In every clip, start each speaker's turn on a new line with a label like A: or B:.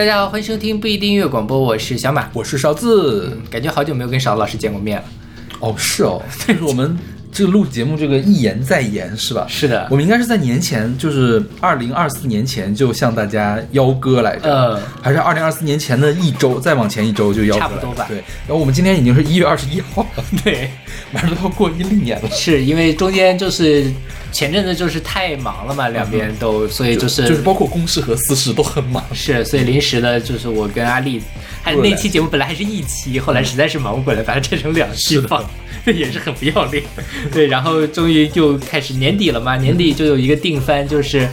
A: 大家好，欢迎收听不一定音乐广播，我是小马。
B: 我是勺子。
A: 感觉好久没有跟勺子老师见过面了。
B: 哦，是哦，就是我们这个录节目这个一言再言是吧？
A: 是的。
B: 我们应该是在年前，就是二零二四年前就向大家邀歌来着，
A: 呃。
B: 还是二零二四年前的一周，再往前一周就邀
A: 差不多吧。
B: 对，然后我们今天已经是一月二十一号了，
A: 对，
B: 马上都要过阴历年了。
A: 是因为中间就是前阵子就是太忙了嘛，两边都，所以就是
B: 就是包括公事和私事都很忙。
A: 是，所以临时的，就是我跟阿丽，还那期节目本来还是一期，后来实在是忙不过来，把它拆成两期放，这也是很不要脸。对，然后终于就开始年底了嘛，年底就有一个定番，就是。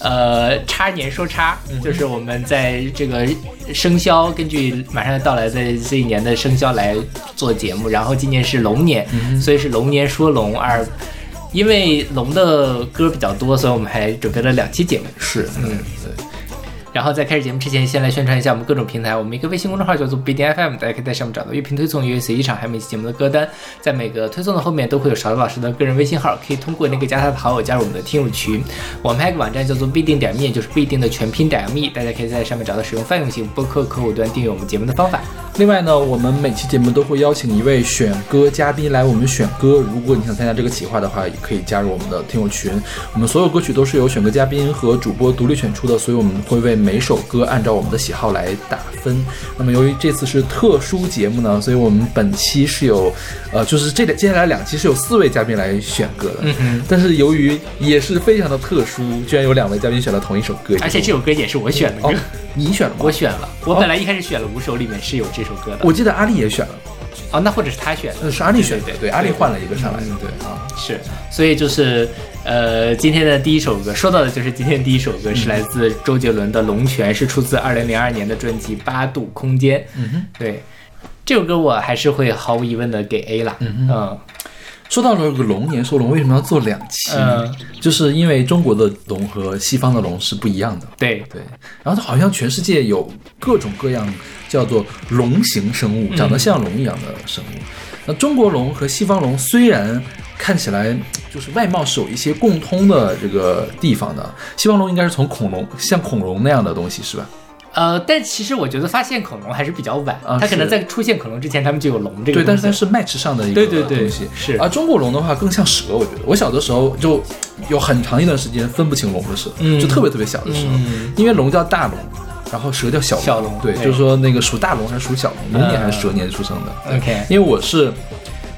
A: 呃，叉年说叉，就是我们在这个生肖，根据马上要到来的这一年的生肖来做节目。然后今年是龙年，所以是龙年说龙二。因为龙的歌比较多，所以我们还准备了两期节目。
B: 是，嗯，对。
A: 然后在开始节目之前，先来宣传一下我们各种平台。我们一个微信公众号叫做 B D F M，大家可以在上面找到乐评推送、乐随机场，还有每期节目的歌单。在每个推送的后面都会有勺子老师的个人微信号，可以通过那个加他的好友加入我们的听友群。我们还有个网站叫做必定点 me，就是必定的全拼点 me，大家可以在上面找到使用泛用型播客客户端订阅我们节目的方法。
B: 另外呢，我们每期节目都会邀请一位选歌嘉宾来我们选歌。如果你想参加这个企划的话，也可以加入我们的听友群。我们所有歌曲都是由选歌嘉宾和主播独立选出的，所以我们会为每首歌按照我们的喜好来打分。那么由于这次是特殊节目呢，所以我们本期是有，呃，就是这接下来两期是有四位嘉宾来选歌的。
A: 嗯嗯，
B: 但是由于也是非常的特殊，居然有两位嘉宾选了同一首歌，
A: 而且这首歌也是我选的歌，
B: 哦，你选了吗？
A: 我选了。我本来一开始选了五首，里面是有这首歌的。
B: 我记得阿丽也选了。
A: 哦，那或者是他选的，
B: 呃，是阿丽选的，
A: 对对
B: 对，阿丽换了一个上来对啊，
A: 是，所以就是，呃，今天的第一首歌，说到的就是今天第一首歌是来自周杰伦的《龙泉》，是出自二零零二年的专辑《八度空间》。
B: 嗯哼。
A: 对，这首歌我还是会毫无疑问的给 A 了。
B: 嗯
A: 嗯
B: 说到了这个龙年说龙，为什么要做两期？
A: 嗯
B: 就是因为中国的龙和西方的龙是不一样的。
A: 对，
B: 对，然后它好像全世界有各种各样叫做龙形生物，长得像龙一样的生物。那中国龙和西方龙虽然看起来就是外貌是有一些共通的这个地方的，西方龙应该是从恐龙像恐龙那样的东西是吧？
A: 呃，但其实我觉得发现恐龙还是比较晚，
B: 啊
A: 它可能在出现恐龙之前，他们就有龙这个
B: 对，但是它是 match 上的一个
A: 对对对
B: 东西。
A: 是
B: 而中国龙的话更像蛇，我觉得我小的时候就有很长一段时间分不清龙和蛇，
A: 嗯
B: 就特别特别小的时候，
A: 嗯
B: 因为龙叫大龙，然后蛇叫小龙。
A: 小龙
B: 对，
A: 对
B: 就是说那个属大龙还是属小龙，龙年
A: 嗯
B: 还是蛇年出生的。
A: OK
B: 因为我是。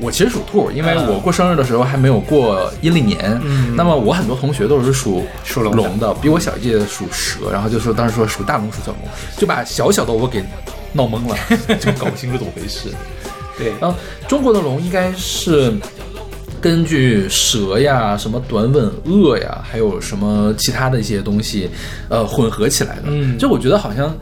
B: 我其实属兔，因为
A: 嗯
B: 我过生日的时候还没有过阴历年。
A: 嗯
B: 那么我很多同学都是属
A: 属龙的
B: 龙的，比我小一届的属蛇，然后就说当时说属大龙属小龙，就把小小的我给闹懵了，就搞不清楚怎么回事。
A: 对，
B: 然后中国的龙应该是根据蛇呀、什么短吻鳄呀，还有什么其他的一些东西，呃，混合起来的。
A: 嗯
B: 就我觉得好像。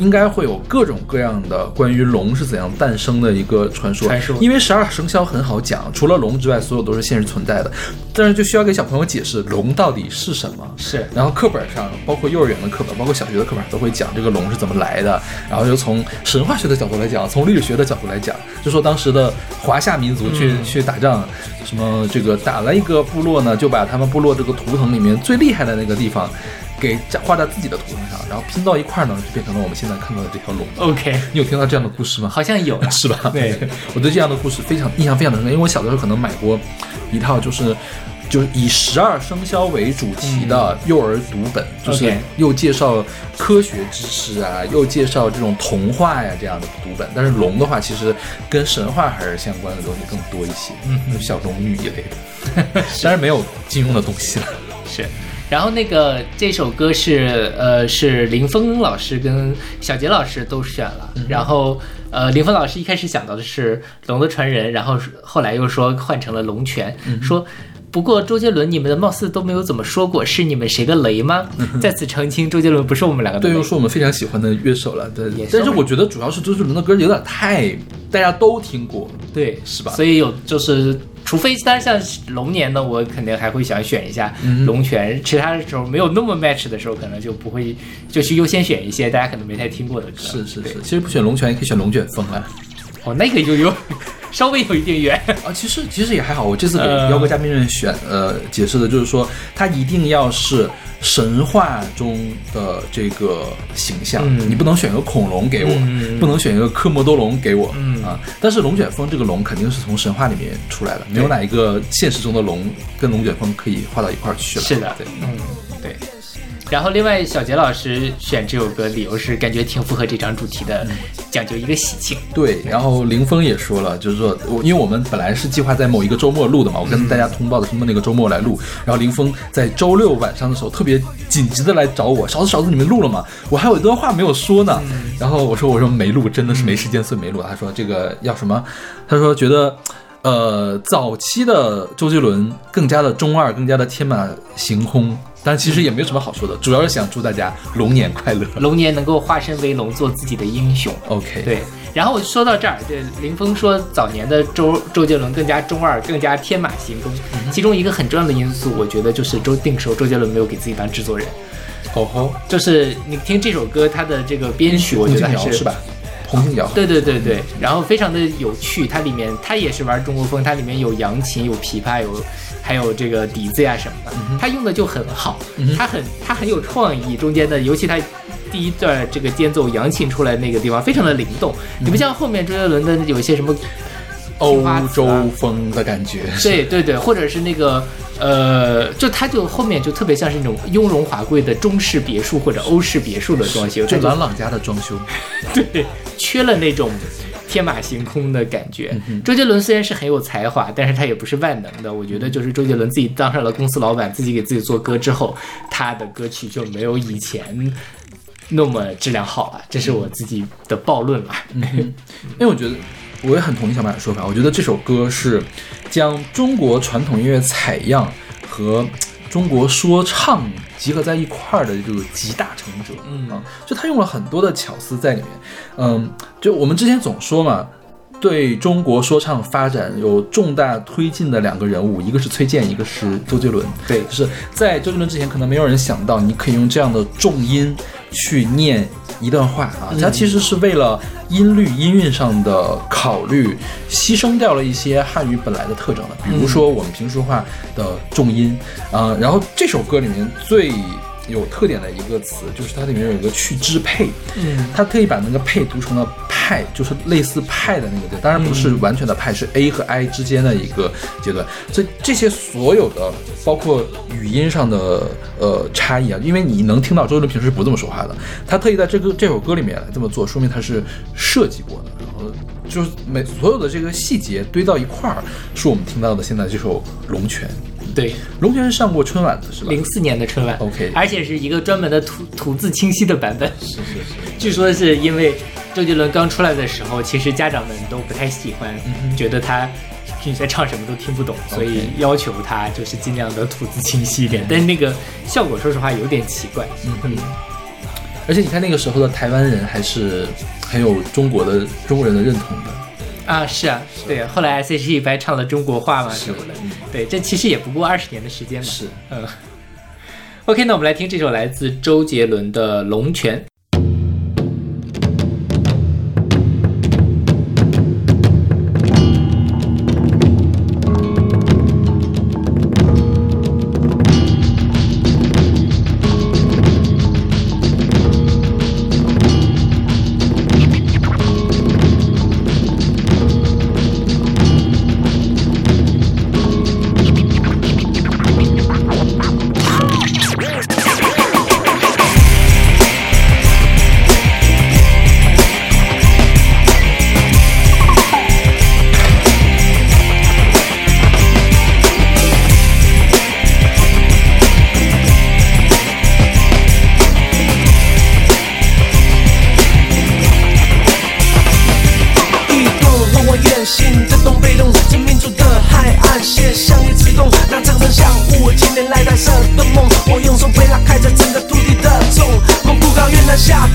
B: 应该会有各种各样的关于龙是怎样诞生的一个传说，
A: 传说
B: 因为十二生肖很好讲，除了龙之外，所有都是现实存在的，但是就需要给小朋友解释龙到底是什么。
A: 是
B: 然后课本上，包括幼儿园的课本，包括小学的课本都会讲这个龙是怎么来的。然后就从神话学的角度来讲，从历史学的角度来讲，就说当时的华夏民族去、
A: 嗯
B: 去打仗，什么这个打了一个部落呢，就把他们部落这个图腾里面最厉害的那个地方。给画在自己的图腾上，然后拼到一块儿呢，就变成了我们现在看到的这条龙。
A: OK，
B: 你有听到这样的故事吗？
A: 好像有
B: 是吧？
A: 对，
B: 我对这样的故事非常印象非常的深刻，因为我小的时候可能买过一套就是。就是以十二生肖为主题的幼儿读本，就是又介绍科学知识啊，又介绍这种童话呀这样的读本。但是龙的话，其实跟神话还是相关的东西更多一些，嗯，小龙女一类的，当然没有金庸的东西了。
A: 是。然后那个这首歌是呃是林峰老师跟小杰老师都选了，然后呃林峰老师一开始想到的是《龙的传人》，然后后来又说换成了《龙泉》，说。不过周杰伦，你们的貌似都没有怎么说过，是你们谁的雷吗？在此澄清，周杰伦不是我们两个的
B: 对，又。是我们非常喜欢的乐手了。对
A: 也，
B: 但是
A: 是
B: 我觉得主要是周杰伦的歌有点太大家都听过，
A: 对，
B: 是吧
A: 所以有就是，除非当然像龙年呢，我肯定还会想选一下
B: 嗯
A: 龙泉。其他的时候没有那么 match 的时候，可能就不会就去优先选一些大家可能没太听过的歌。
B: 是是是，其实不选龙泉也可以选龙卷风啊。
A: 哦，那个又有稍微有一点远。
B: 啊，其实其实也还好。我这次给
A: 呃
B: 邀歌嘉宾们选呃解释的就是说，他一定要是神话中的这个形象，
A: 嗯
B: 你不能选一个恐龙给我，
A: 嗯
B: 不能选一个科莫多龙给我、
A: 嗯
B: 啊。但是龙卷风这个龙肯定是从神话里面出来的，没有哪一个现实中的龙跟龙卷风可以画到一块儿去了。
A: 是的
B: 对，
A: 嗯，对。然后另外小杰老师选这首歌，理由是感觉挺符合这张主题的，讲究一个喜庆。
B: 对，然后林峰也说了，就是说我因为我们本来是计划在某一个周末录的嘛，我跟大家通报的是那个周末来录，然后林峰在周六晚上的时候特别紧急的来找我，勺子勺子你们录了吗？我还有一段话没有说呢，然后我说我说没录，真的是没时间，所以没录。他说这个要什么？他说觉得。呃，早期的周杰伦更加的中二，更加的天马行空，但其实也没有什么好说的，主要是想祝大家龙年快乐。
A: 龙年能够化身为龙，做自己的英雄。
B: OK，
A: 对，然后说到这儿，对林峰说早年的周周杰伦更加中二，更加天马行空。其中一个很重要的因素，我觉得就是周那个时候周杰伦没有给自己当制作人，
B: 哦吼，
A: 就是你听这首歌，它的这个编曲，我觉得还是
B: 是吧？彭庆瑶，
A: 对对对对，然后非常的有趣，它里面它也是玩中国风，它里面有扬琴、有琵琶、有还有这个笛子呀什么的，他用的就很好，他很他很有创意，中间的尤其他第一段这个间奏扬琴出来那个地方非常的灵动，你不像后面周杰伦的有一些什么。
B: 欧洲风的感觉。
A: 对对对，或者是那个呃，就他就后面就特别像是那种雍容华贵的中式别墅或者欧式别墅的装修，
B: 就
A: 它
B: 朗朗家的装修，
A: 对，缺了那种天马行空的感觉。周杰伦虽然是很有才华，但是他也不是万能的。我觉得就是周杰伦自己当上了公司老板，自己给自己做歌之后，他的歌曲就没有以前那么质量好了。这是我自己的暴论了。
B: 因为我觉得我也很同意小马的说法，我觉得这首歌是将中国传统音乐采样和中国说唱集合在一块儿的这个集大成者。
A: 嗯
B: 啊，就他用了很多的巧思在里面。嗯，就我们之前总说嘛。对中国说唱发展有重大推进的两个人物，一个是崔健，一个是周杰伦。
A: 对。
B: 就是在周杰伦之前，可能没有人想到你可以用这样的重音去念一段话啊，他其实是为了音律、音韵上的考虑，牺牲掉了一些汉语本来的特征的，比如说我们平时说话的重音啊、然后这首歌里面最有特点的一个词，就是它里面有一个去支配，
A: 嗯，
B: 他特意把那个配读成了派，就是类似派的那个字，当然不是完全的派，是 A 和 I 之间的一个阶段。所以这些所有的，包括语音上的呃差异啊，因为你能听到周杰伦平时不这么说话的，他特意在这个这首歌里面来这么做，说明他是设计过的。然后就是每所有的这个细节堆到一块儿，是我们听到的现在这首《龙泉》。
A: 对，
B: 龙泉是上过春晚的是吧？
A: 零四年的春晚
B: OK
A: 而且是一个专门的吐吐字清晰的版本。
B: 是是是。
A: 据说是因为周杰伦刚出来的时候，其实家长们都不太喜欢，觉得他你在唱什么都听不懂，所以要求他就是尽量的吐字清晰一点。但是那个效果，说实话有点奇怪。嗯
B: 而且你看那个时候的台湾人还是很有中国的中国人的认同的。
A: 啊，是啊，对。后来 S.H.E 不还唱了中国话嘛什么的，
B: 嗯
A: 对，这其实也不过二十年的时间嘛。
B: 是，
A: 嗯。OK，那我们来听这首来自周杰伦的《龙泉》。
C: 海岸线向你启动，那长城像雾，千年来带色的梦。我用手背拉开着整个土地的重，蒙古高原南下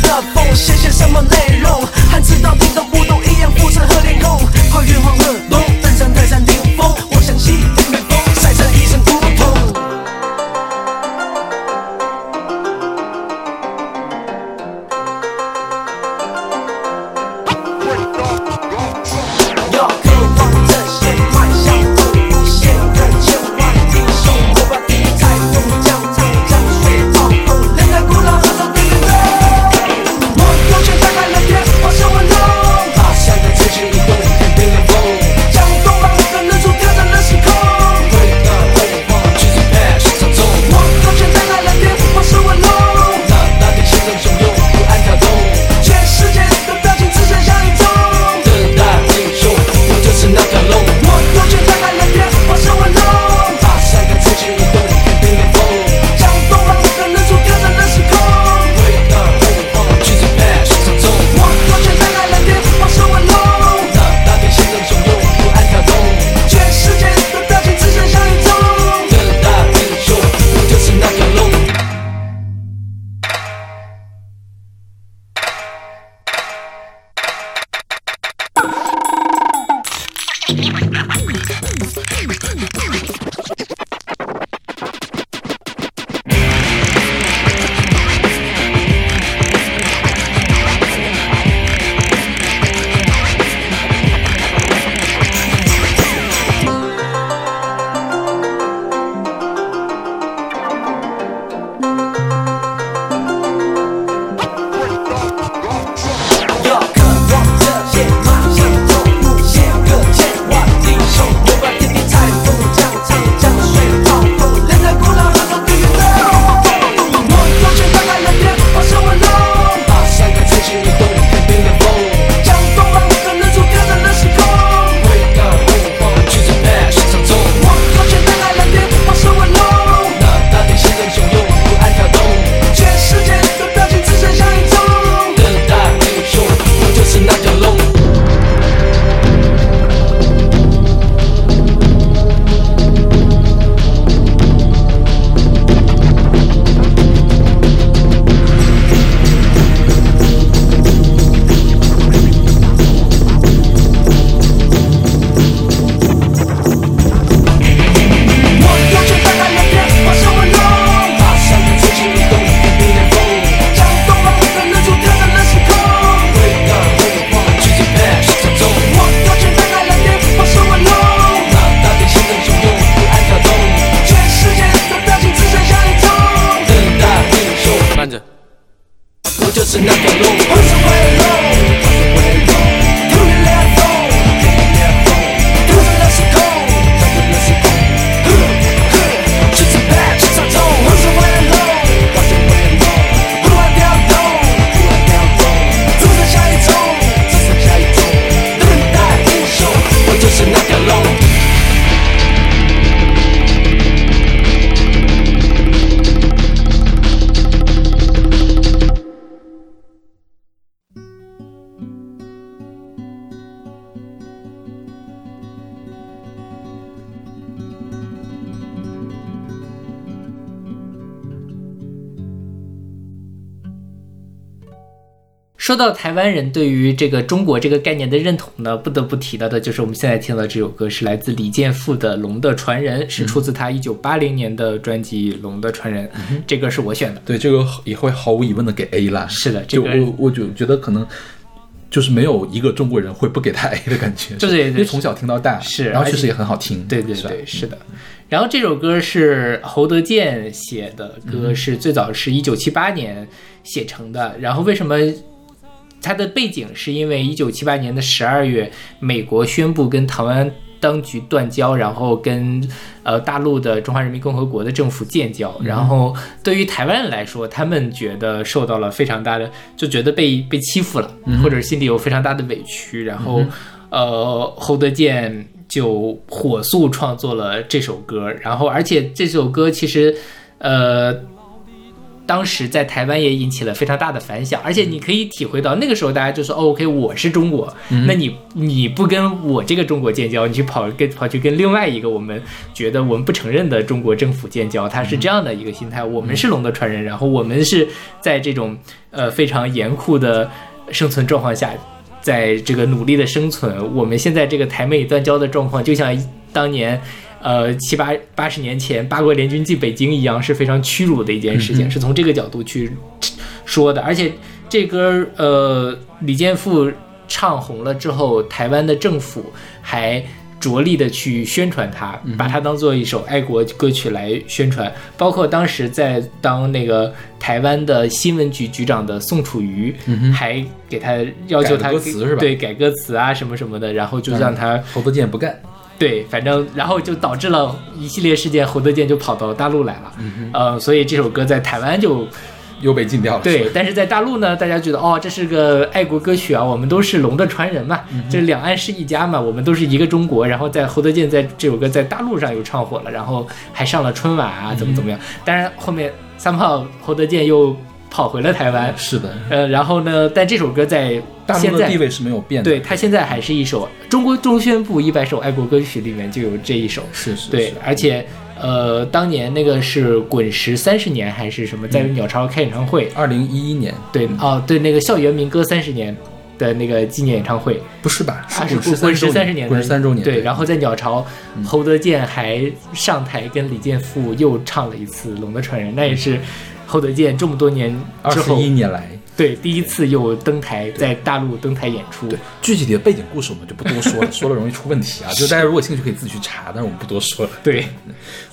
A: 说到台湾人对于这个中国这个概念的认同呢，不得不提到的就是我们现在听到这首歌是来自李健复的《龙的传人》，是出自他一九八零年的专辑《龙的传人》，这歌是我选的。
B: 对，这个也会毫无疑问的给 A 啦。
A: 是的，这
B: 就
A: 个
B: 我我就觉得可能。就是没有一个中国人会不给他 A 的感觉，
A: 对对对
B: 因为从小听到大，
A: 是
B: 然后确实也很好听，
A: 对对对，是的。然后这首歌是侯德健写的歌，是最早是一九七八年写成的。然后为什么它的背景是因为一九七八年的十二月，美国宣布跟台湾当局断交，然后跟呃大陆的中华人民共和国的政府建交。然后对于台湾人来说，他们觉得受到了非常大的，就觉得被被欺负了，或者心里有非常大的委屈。然后呃，侯德健就火速创作了这首歌，然后而且这首歌其实呃。当时在台湾也引起了非常大的反响，而且你可以体会到那个时候大家就说、哦、，OK，我是中国，那你你不跟我这个中国建交，你去跑跟跑去跟另外一个我们觉得我们不承认的中国政府建交，他是这样的一个心态。我们是龙的传人，然后我们是在这种呃非常严酷的生存状况下，在这个努力的生存。我们现在这个台美断交的状况，就像当年。呃，七八八十年前八国联军进北京一样，是非常屈辱的一件事情，是从这个角度去说的。而且这歌呃，李健富唱红了之后，台湾的政府还着力的去宣传它，把它当做一首爱国歌曲来宣传。包括当时在当那个台湾的新闻局局长的宋楚瑜，还给他要求他
B: 改歌词是吧
A: 对改歌词啊什么什么的，然后就让他。
B: 侯德健不干，
A: 对，反正然后就导致了一系列事件，侯德健就跑到大陆来了，呃，所以这首歌在台湾就
B: 又被禁掉了。
A: 对，但是在大陆呢，大家觉得哦，这是个爱国歌曲啊，我们都是龙的传人嘛，这两岸是一家嘛，我们都是一个中国。然后在侯德健在这首歌在大陆上又唱火了，然后还上了春晚啊，怎么怎么样。当然后面三炮侯德健又跑回了台湾，
B: 是的，
A: 呃，然后呢，但这首歌在现在
B: 大陆的地位是没有变的。
A: 对，它现在还是一首中国中宣部一百首爱国歌曲里面就有这一首。
B: 是是，
A: 对
B: 是，
A: 而且呃，当年那个是滚石三十年还是什么，在鸟巢开演唱会，
B: 二零一一年，
A: 对哦，对，那个校园民歌三十年的那个纪念演唱会，
B: 不是吧？
A: 啊是
B: 滚石
A: 滚石三十年。的，
B: 滚石三周年。
A: 对，然后在鸟巢，侯德健还上台跟李健复又唱了一次《龙的传人》，那也是侯德健这么多年
B: 二十一年来，
A: 对第一次又登台在大陆登台演出。
B: 对具体的背景故事我们就不多说了，说了容易出问题啊。就大家如果兴趣可以自己去查，但是我们不多说了。
A: 对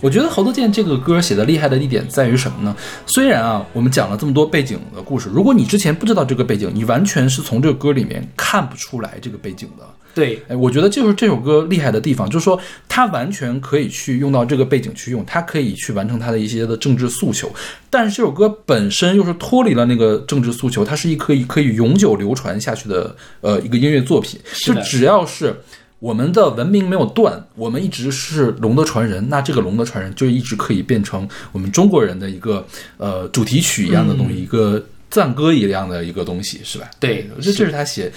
B: 我觉得侯德健这个歌写的厉害的一点在于什么呢？虽然啊，我们讲了这么多背景的故事，如果你之前不知道这个背景，你完全是从这个歌里面看不出来这个背景的。
A: 对
B: 哎，我觉得就是这首歌厉害的地方，就是说它完全可以去用到这个背景去用，它可以去完成它的一些的政治诉求。但是这首歌本身又是脱离了那个政治诉求，它是一可以可以永久流传下去的呃一个音乐作品。就只要是我们的文明没有断，我们一直是龙的传人，那这个龙的传人就一直可以变成我们中国人的一个呃主题曲一样的东西，一个赞歌一样的一个东西，是吧？
A: 对
B: 这这是他写，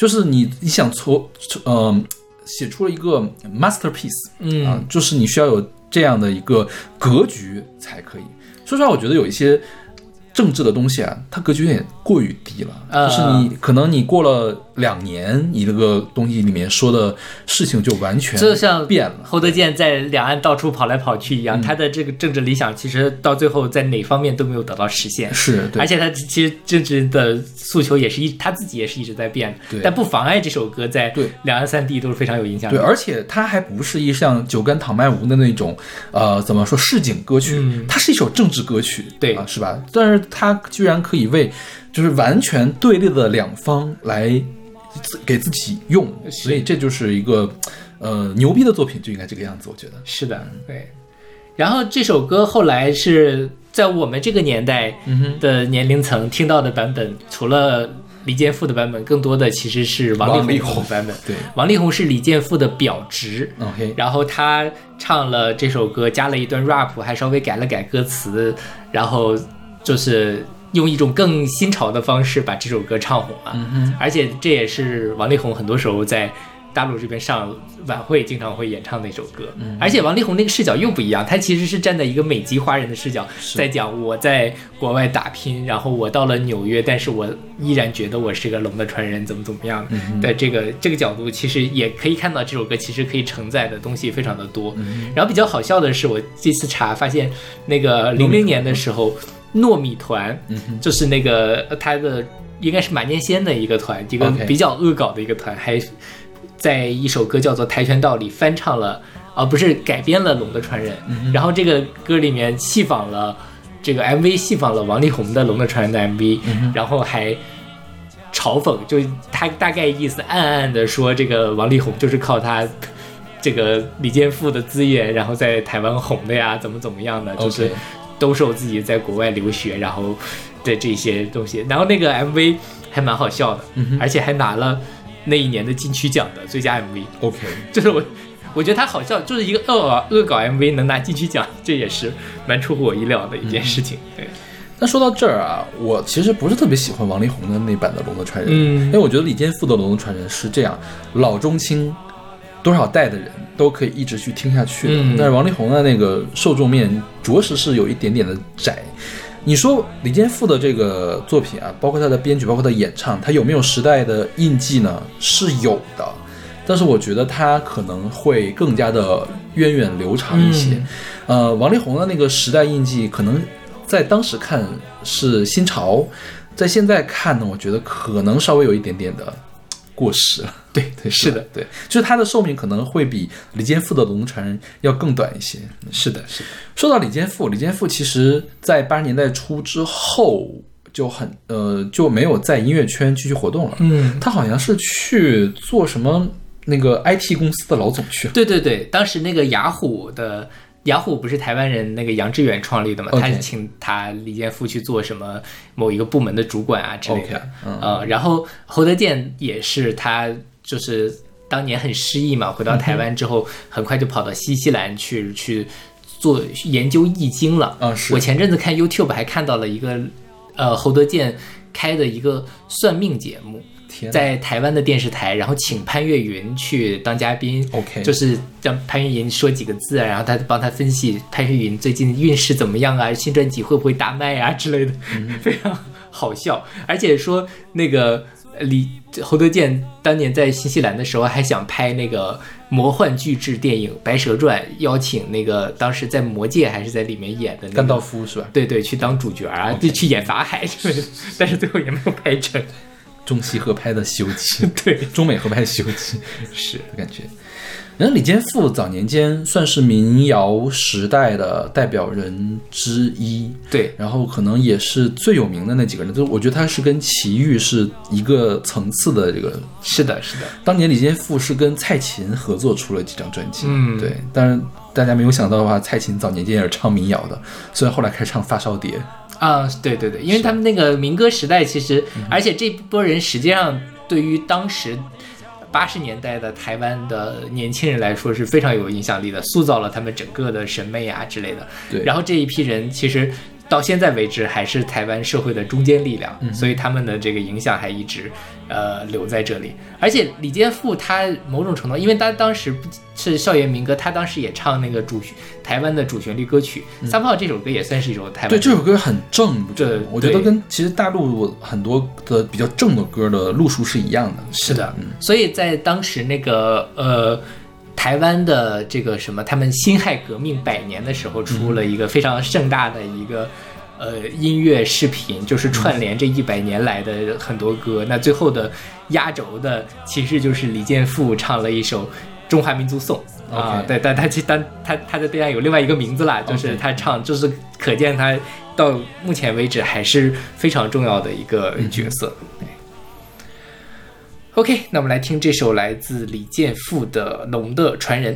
B: 就是你你想从呃写出了一个 masterpiece，
A: 嗯
B: 啊，就是你需要有这样的一个格局才可以。说实话，我觉得有一些政治的东西啊，它格局有点过于低了，
A: 呃
B: 就是你可能你过了两年，你这个东西里面说的事情就完全
A: 就像
B: 变了。
A: 侯德健在两岸到处跑来跑去一
B: 嗯
A: 样，他的这个政治理想其实到最后在哪方面都没有得到实现。
B: 是对
A: 而且他其实政治的诉求也是一他自己也是一直在变，
B: 对
A: 但不妨碍这首歌在两岸三地都是非常有影响力
B: 对，。而且它还不是一像酒干倘卖无的那种，呃，怎么说市井歌曲，
A: 嗯
B: 它是一首政治歌曲，
A: 对
B: 啊，是吧？但是它居然可以为就是完全对立的两方来自给自己用，所以这就是一个呃牛逼的作品，就应该这个样子，我觉得。
A: 是的，对。然后这首歌后来是在我们这个年代
B: 嗯
A: 的年龄层听到的版本，除了李健富的版本，更多的其实是王力
B: 宏
A: 版本。
B: 对
A: 王力宏是李健富的表侄
B: ，，OK，
A: 然后他唱了这首歌，加了一段 rap，还稍微改了改歌词，然后就是用一种更新潮的方式把这首歌唱红了。
B: 嗯
A: 而且这也是王力宏很多时候在大陆这边上晚会经常会演唱的一首歌，而且王力宏那个视角又不一样，他其实是站在一个美籍华人的视角，在讲我在国外打拼，然后我到了纽约，但是我依然觉得我是个龙的传人，怎么怎么样的。这个这个角度，其实也可以看到这首歌其实可以承载的东西非常的多。然后比较好笑的是，我这次查发现，那个零零年的时候，糯米团，就是那个呃他的应该是马念先的一个团，一个比较恶搞的一个团，还在一首歌叫做《跆拳道》里翻唱了，啊、不是改编了《龙的传人》然后这个歌里面戏仿了这个 MV，戏仿了王力宏的《龙的传人》的 MV，、然后还。嘲讽，就他大概意思，暗暗的说，这个王力宏就是靠他这个李健富的资源，然后在台湾红的呀，怎么怎么样的，就是兜售自己在国外留学，然后的这些东西。然后那个 MV 还蛮好笑的，而且还拿了那一年的金曲奖的最佳 MV。
B: OK，
A: 就是我，我觉得他好笑，就是一个恶搞恶搞 MV 能拿金曲奖，这也是蛮出乎我意料的一件事情。对，
B: 那说到这儿啊，我其实不是特别喜欢王力宏的那版的《龙的传人》，
A: 嗯
B: 因为我觉得李健复的《龙的传人》是这样，老中青多少代的人都可以一直去听下去的。
A: 嗯
B: 但是王力宏的那个受众面着实是有一点点的窄。你说李健富的这个作品啊，包括他的编曲，包括他的演唱，他有没有时代的印记呢？是有的，但是我觉得他可能会更加的源远流长一些。
A: 嗯
B: 呃，王力宏的那个时代印记，可能在当时看是新潮，在现在看呢，我觉得可能稍微有一点点的过时了。
A: 对
B: 对，
A: 是的，
B: 对，就是他的寿命可能会比李健富的《龙传人》要更短一些。
A: 是的，是的，
B: 说到李健富，李健富其实在八十年代初之后就很呃就没有在音乐圈继续活动了。
A: 嗯，
B: 他好像是去做什么那个 IT 公司的老总去了。
A: 对对对，当时那个雅虎的雅虎不是台湾人那个杨致远创立的嘛他是请他李健富去做什么某一个部门的主管啊之类的
B: 嗯
A: 呃，然后侯德健也是他就是当年很失意嘛，回到台湾之后，很快就跑到新西兰去去做研究易经了。
B: 啊是
A: 我前阵子看 YouTube 还看到了一个呃侯德健开的一个算命节目。在台湾的电视台，然后请潘越云去当嘉宾
B: OK
A: 就是让潘越云说几个字啊，然后他帮他分析潘越云最近运势怎么样啊，新专辑会不会大卖啊之类的，非常好笑。而且说那个呃李侯德健当年在新西兰的时候，还想拍那个魔幻巨制电影《白蛇传》，邀请那个当时在《魔戒》还是在里面演的那个
B: 甘道夫是吧？
A: 对对，去当主角啊，就 去演法海之类的，但是最后也没有拍成。
B: 中西合拍的《西游记》，
A: 对，
B: 中美合拍的《西游记》
A: 是
B: 的感觉。然后李健富早年间算是民谣时代的代表人之一，
A: 对，
B: 然后可能也是最有名的那几个人，就我觉得他是跟齐豫是一个层次的这个。
A: 是的，是的。
B: 当年李健富是跟蔡琴合作出了几张专辑，
A: 嗯。
B: 对，但是大家没有想到的话，蔡琴早年间也是唱民谣的，虽然后来开始唱发烧碟，
A: 啊，对对对，因为他们那个民歌时代，其实，
B: 嗯。
A: 而且这波人实际上对于当时八十年代的台湾的年轻人来说是非常有影响力的，塑造了他们整个的审美啊之类的。
B: 对
A: 然后这一批人其实到现在为止还是台湾社会的中坚力量，
B: 嗯
A: 所以他们的这个影响还一直呃留在这里。而且李健富他某种程度，因为他当时不是校园民歌，他当时也唱那个主台湾的主旋律歌曲《三炮》这首歌也算是一首台湾
B: 嗯对这首歌很正，你不觉得
A: 对？
B: 我觉得跟其实大陆很多的比较正的歌的路数是一样的。
A: 是的，嗯所以在当时那个呃。台湾的这个什么，他们辛亥革命百年的时候，出了一个非常盛大的一个呃音乐视频，就是串联这一百年来的很多歌。那最后的压轴的，其实就是李健富唱了一首《中华民族颂》啊对，但他其但他他的对岸有另外一个名字啦，就是他唱，就是可见他到目前为止还是非常重要的一个角色。OK，那我们来听这首来自李健复的《龙的传人》。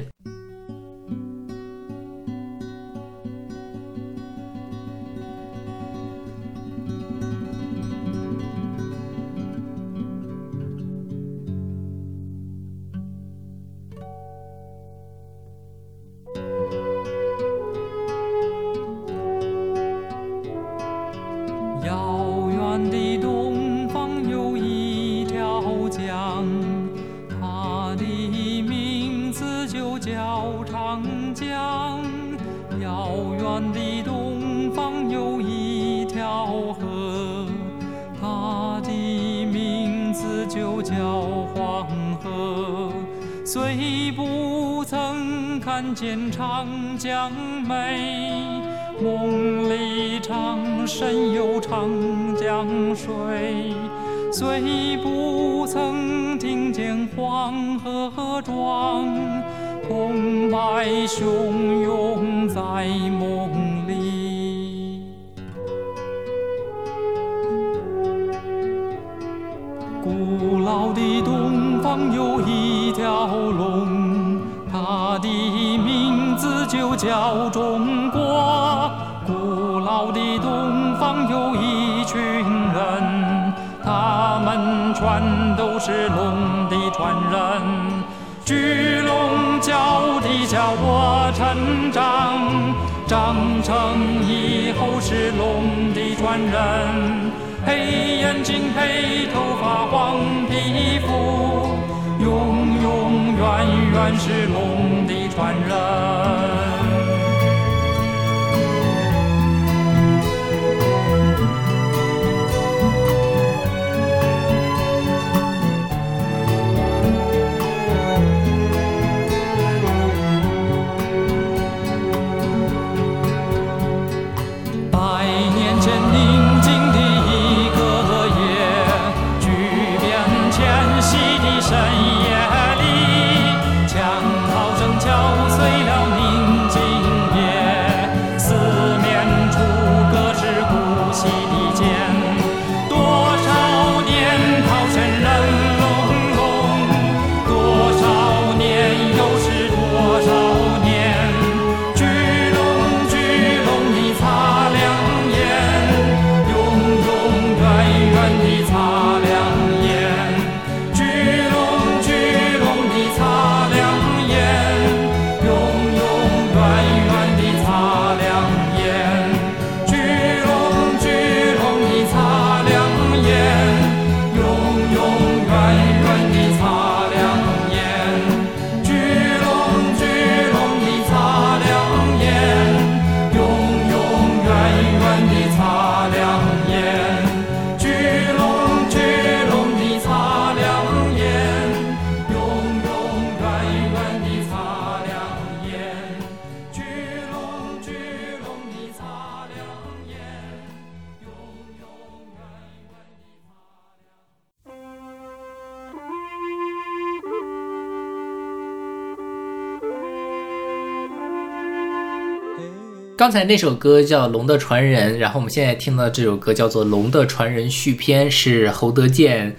A: 刚才那首歌叫《龙的传人》，然后我们现在听到这首歌叫做《龙的传人续篇》，是侯德健，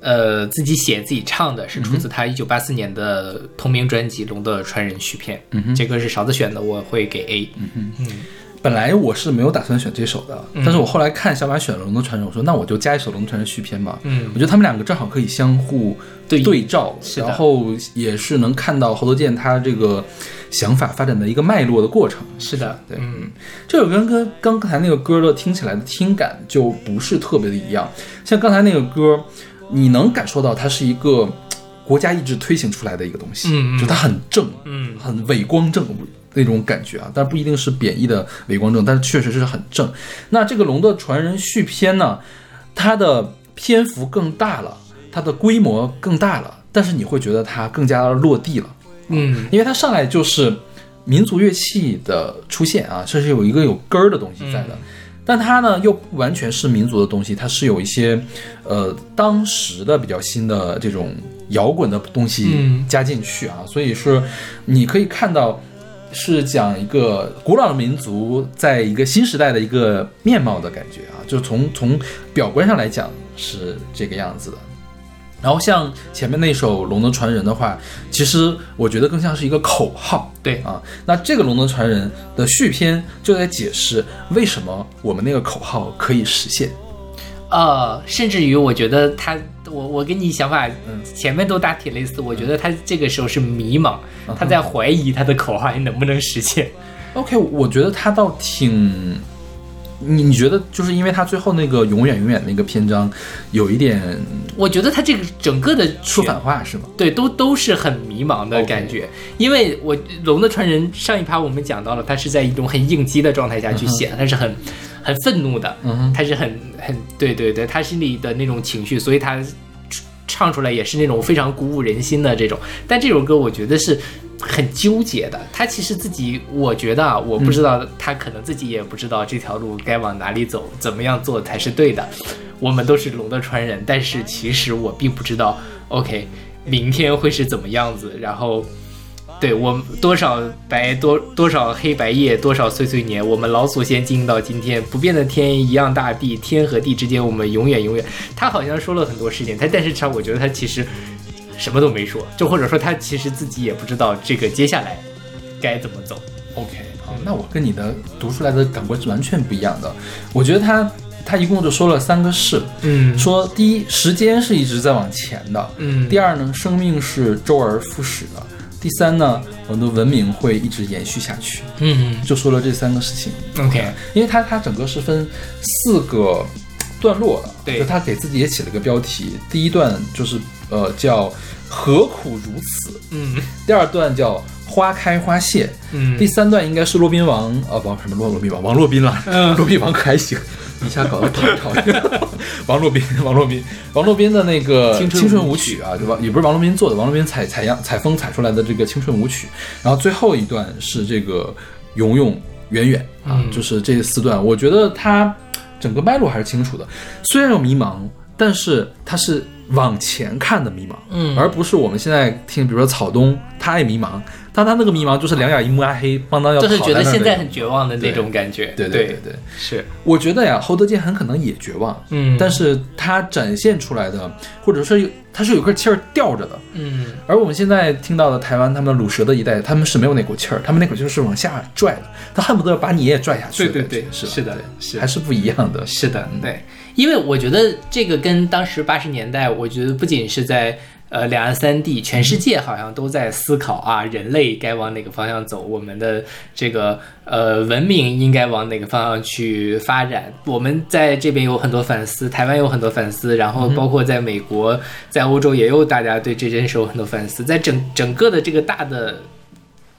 A: 呃自己写自己唱的，是出自他一九八四年的同名专辑《龙的传人续篇》。嗯哼，这歌是勺子选的，我会给 A。嗯
B: 本来我是没有打算选这首的，但是我后来看小马选了《龙的传人》，我说那我就加一首《龙的传人》续篇吧。
A: 嗯
B: 我觉得他们两个正好可以相互
A: 对
B: 对照，然后也是能看到侯德健他这个想法发展的一个脉络的过程。
A: 是的，
B: 对
A: 嗯
B: 这首歌跟刚才那个歌的听起来的听感就不是特别的一样，像刚才那个歌，你能感受到它是一个国家意志推行出来的一个东西，
A: 嗯嗯
B: 就它很正，
A: 嗯
B: 很伟光正那种感觉啊，但不一定是贬义的伟光正，但是确实是很正。那这个《龙的传人》续篇呢，它的篇幅更大了，它的规模更大了，但是你会觉得它更加落地了。
A: 嗯
B: 因为它上来就是民族乐器的出现啊，这是有一个有根儿的东西在的，但它呢又不完全是民族的东西，它是有一些呃当时的比较新的这种摇滚的东西
A: 嗯
B: 加进去啊，所以是你可以看到。是讲一个古老的民族在一个新时代的一个面貌的感觉啊，就从从表观上来讲是这个样子的。然后像前面那首《龙的传人》的话，其实我觉得更像是一个口号
A: 对
B: 啊。那这个《龙的传人》的续篇就在解释为什么我们那个口号可以实现。
A: 呃，甚至于我觉得他，我我跟你想法前面都大体类似，我觉得他这个时候是迷茫，他在怀疑他的口号还能不能实现。
B: OK，我觉得他倒挺你你觉得就是因为他最后那个永远永远那个篇章有一点
A: 我觉得他这个整个的
B: 说
A: 选
B: 反话是吗？
A: 对，都都是很迷茫的感觉。因为我《龙的传人》上一趴我们讲到了，他是在一种很应激的状态下去写的，他是很很愤怒的，他是很很对对对，他心里的那种情绪，所以他唱出来也是那种非常鼓舞人心的这种。但这首歌我觉得是很纠结的，他其实自己，我觉得啊，我不知道他可能自己也不知道这条路该往哪里走，怎么样做才是对的。我们都是龙的传人，但是其实我并不知道，OK，明天会是怎么样子，然后。对我们多少白多多少黑白夜，多少岁岁年，我们老祖先经营到今天，不变的天一样大地，天和地之间，我们永远永远。他好像说了很多事情，他但是他我觉得他其实什么都没说，就或者说他其实自己也不知道这个接下来该怎么走。
B: OK，好，那我跟你的读出来的感官是完全不一样的。我觉得他他一共就说了三个事，
A: 嗯
B: 说第一，时间是一直在往前的，
A: 嗯
B: 第二呢，生命是周而复始的，第三呢，我们的文明会一直延续下去，
A: 嗯。
B: 就说了这三个事情。
A: ，OK，
B: 因为它它整个是分四个段落的，
A: 对。
B: 就他给自己也起了个标题，第一段就是呃叫何苦如此，
A: 嗯。
B: 第二段叫花开花谢，
A: 嗯。
B: 第三段应该是骆宾王，呃，王什么骆骆宾王，王骆宾了，
A: 嗯。
B: 骆宾王可还行，一下搞得讨讨厌。王洛宾，王洛宾，王洛宾的那个
A: 青春舞
B: 舞曲啊，对吧？也不是王洛宾做的，王洛宾采采样采风采出来的这个青春舞曲。然后最后一段是这个永永远远啊，
A: 嗯
B: 就是这四段，我觉得它整个脉络还是清楚的，虽然有迷茫，但是它是往前看的迷茫，
A: 嗯。
B: 而不是我们现在听，比如说草东，他也迷茫，但他那个迷茫就是两眼一目暗黑，邦当要
A: 就是觉得现在很绝望的那种感觉。
B: 对
A: 对
B: 对。对对，
A: 是，
B: 我觉得呀，侯德健很可能也绝望，
A: 嗯。
B: 但是他展现出来的，或者说有他是有颗气儿吊着的，
A: 嗯。
B: 而我们现在听到的台湾他们鲁蛇的一代，他们是没有那股气儿，他们那股气儿是往下拽的，他恨不得把你也拽下去。
A: 对对对
B: 是
A: 是的是
B: 还是不一样的。
A: 是的，对，因为我觉得这个跟当时八十年代，我觉得不仅是在呃两岸三地，全世界好像都在思考啊，人类该往哪个方向走，我们的这个呃文明应该往哪个方向去发展。我们在这边有很多反思，台湾有很多反思，然后包括在美国、在欧洲也有大家对这件事有很多反思，在整整个的这个大的。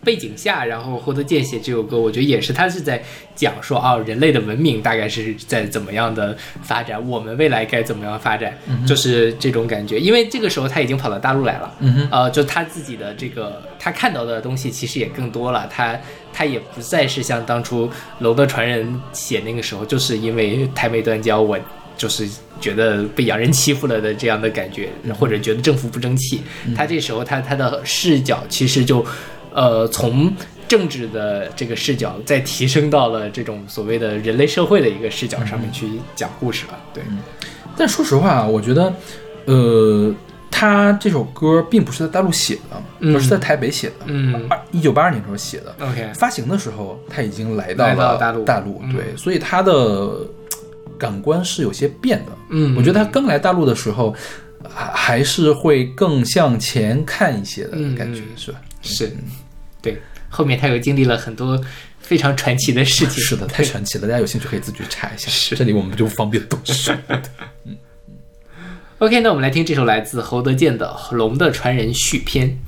A: 背景下，然后获得见写这首歌，我觉得也是他是在讲说啊，人类的文明大概是在怎么样的发展，我们未来该怎么样发展，就是这种感觉。因为这个时候他已经跑到大陆来了，
B: 嗯，
A: 呃，就他自己的这个他看到的东西其实也更多了，他他也不再是像当初《龙的传人》写那个时候，就是因为台美断交，我就是觉得被洋人欺负了的这样的感觉，或者觉得政府不争气。他这时候他他的视角其实就，呃，从政治的这个视角，再提升到了这种所谓的人类社会的一个视角上面去讲故事了。对，
B: 但说实话，我觉得，呃，他这首歌并不是在大陆写的，
A: 嗯
B: 而是在台北写的。
A: 嗯
B: 二一九八二年时候写的。
A: ，OK，
B: 发行的时候，他已经来到了
A: 大陆
B: 大陆
A: 嗯
B: 对，所以他的感官是有些变的。
A: 嗯
B: 我觉得他刚来大陆的时候，还还是会更向前看一些的
A: 嗯
B: 感觉，
A: 嗯
B: 是吧？
A: 是，对，后面他又经历了很多非常传奇的事情。
B: 是的，太传奇了，大家有兴趣可以自己查一下。
A: 是
B: 这里我们就不方便多说。
A: 嗯 OK，那我们来听这首来自侯德健的《龙的传人》续篇。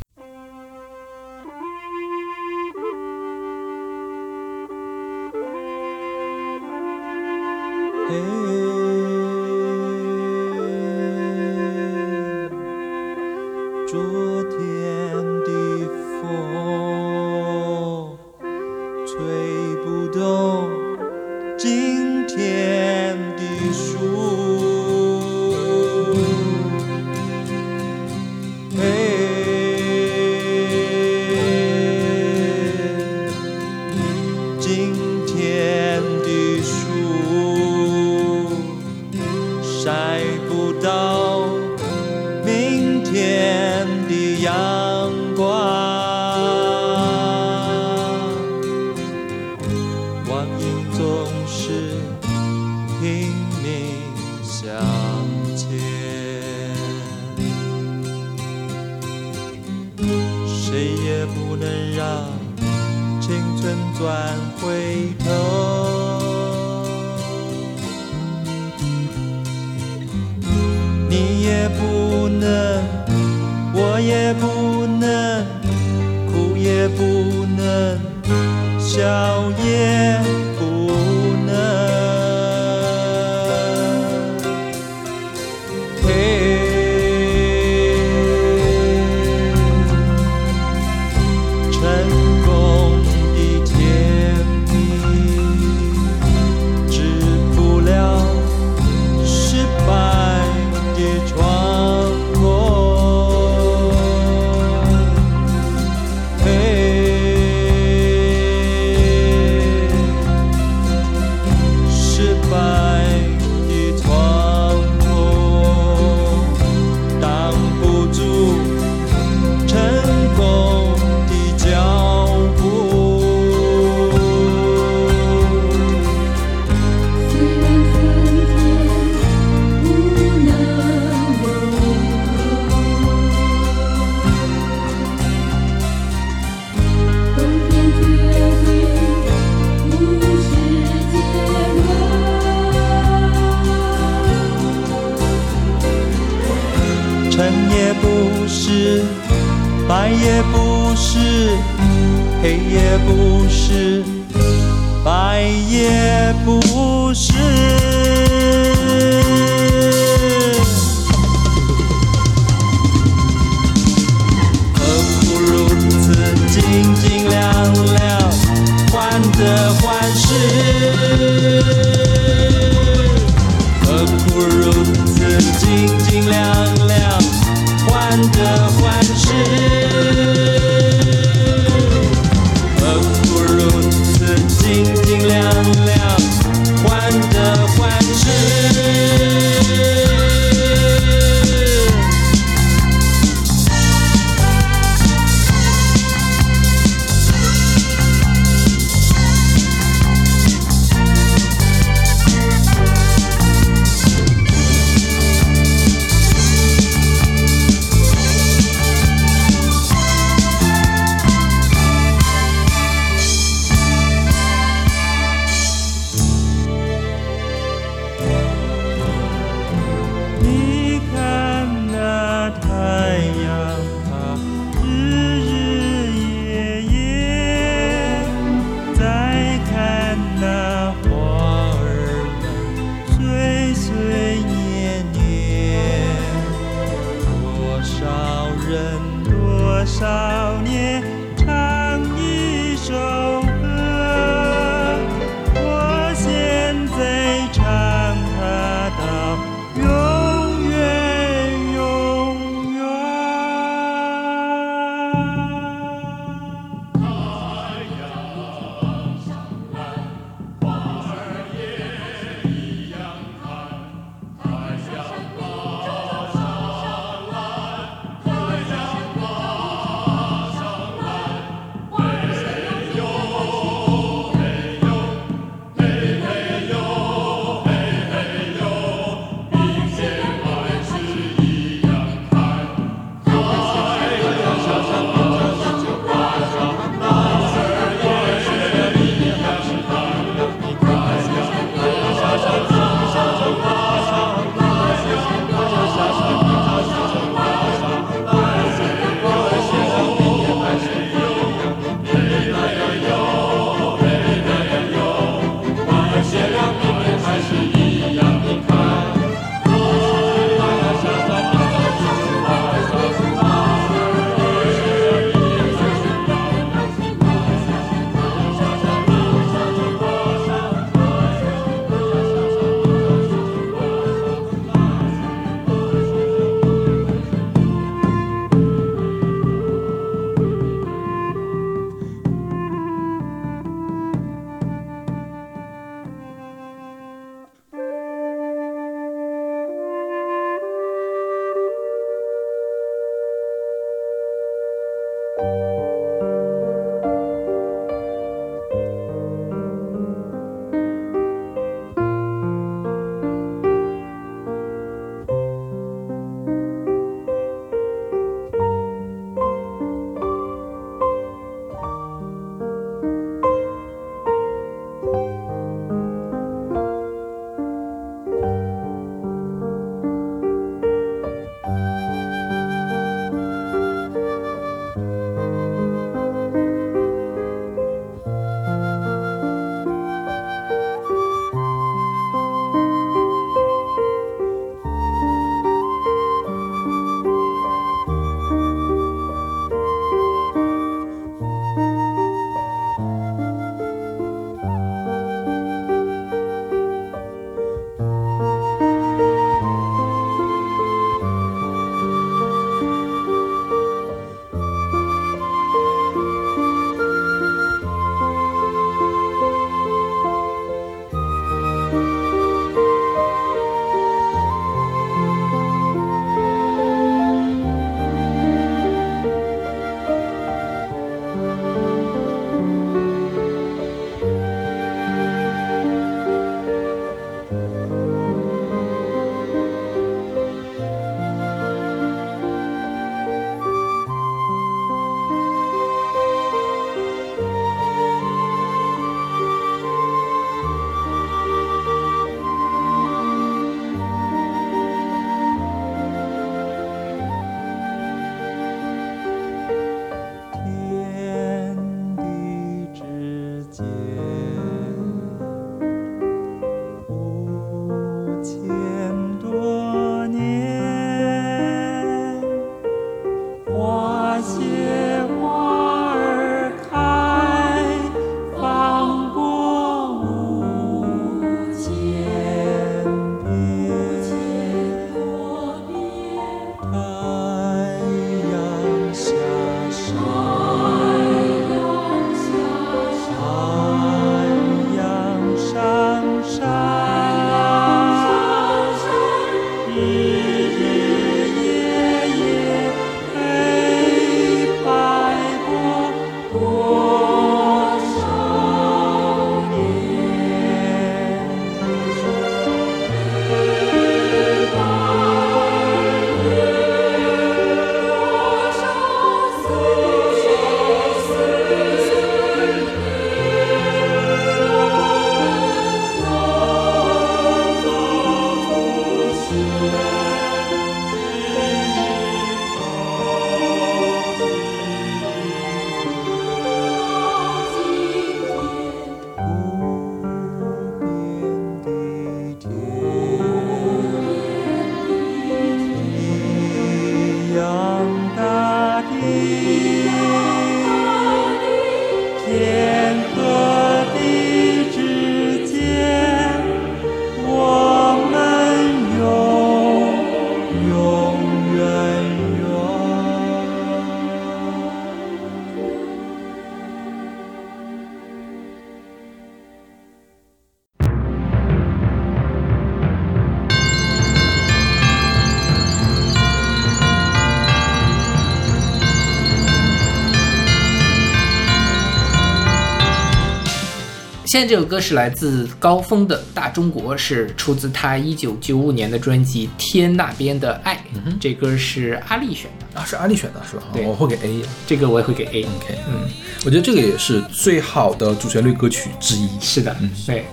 A: 现在这首歌是来自高峰的《大中国》，是出自他一九九五年的专辑《天那边的爱》。这歌是阿丽选的，
B: 啊，是阿丽选的是吧？
A: 对
B: 我会给 A。
A: 这个我也会给 A。
B: OK，嗯，我觉得这个也是最好的主旋律歌曲之一。
A: 是的，嗯对，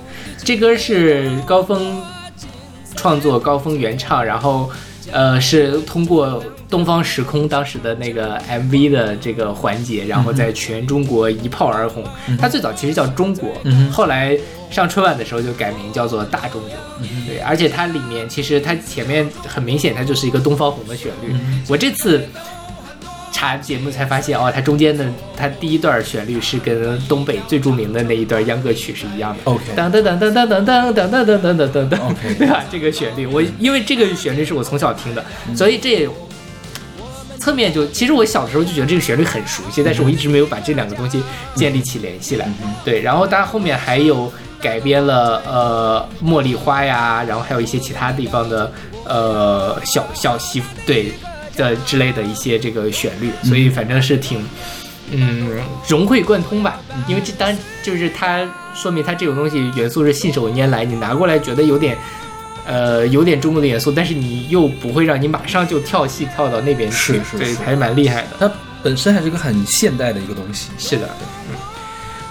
A: 这歌是高峰创作，高峰原唱，然后呃是通过东方时空当时的那个 MV 的这个环节，然后在全中国一炮而红。它最早其实叫中国，后来上春晚的时候就改名叫做大中国。对，而且它里面其实它前面很明显，它就是一个东方红的旋律。我这次。查节目才发现，哦，它中间的它第一段旋律是跟东北最著名的那一段秧歌曲是一样的。
B: OK
A: 当当当当当当当当当当当当当当
B: OK
A: 对吧？这个旋律，我因为这个旋律是我从小听的，所以这也侧面就，其实我小的时候就觉得这个旋律很熟悉，但是我一直没有把这两个东西建立起联系来。对，然后它后面还有改编了呃茉莉花呀，然后还有一些其他地方的呃小小西对的之类的一些这个旋律，所以反正是挺。嗯，融会贯通吧，因为这当然就是它说明它这种东西元素是信手拈来，你拿过来觉得有点，呃，有点中国的元素，但是你又不会让你马上就跳戏跳到那边去，对，
B: 是是是
A: 还是蛮厉害的。
B: 它本身还是一个很现代的一个东西。
A: 是的，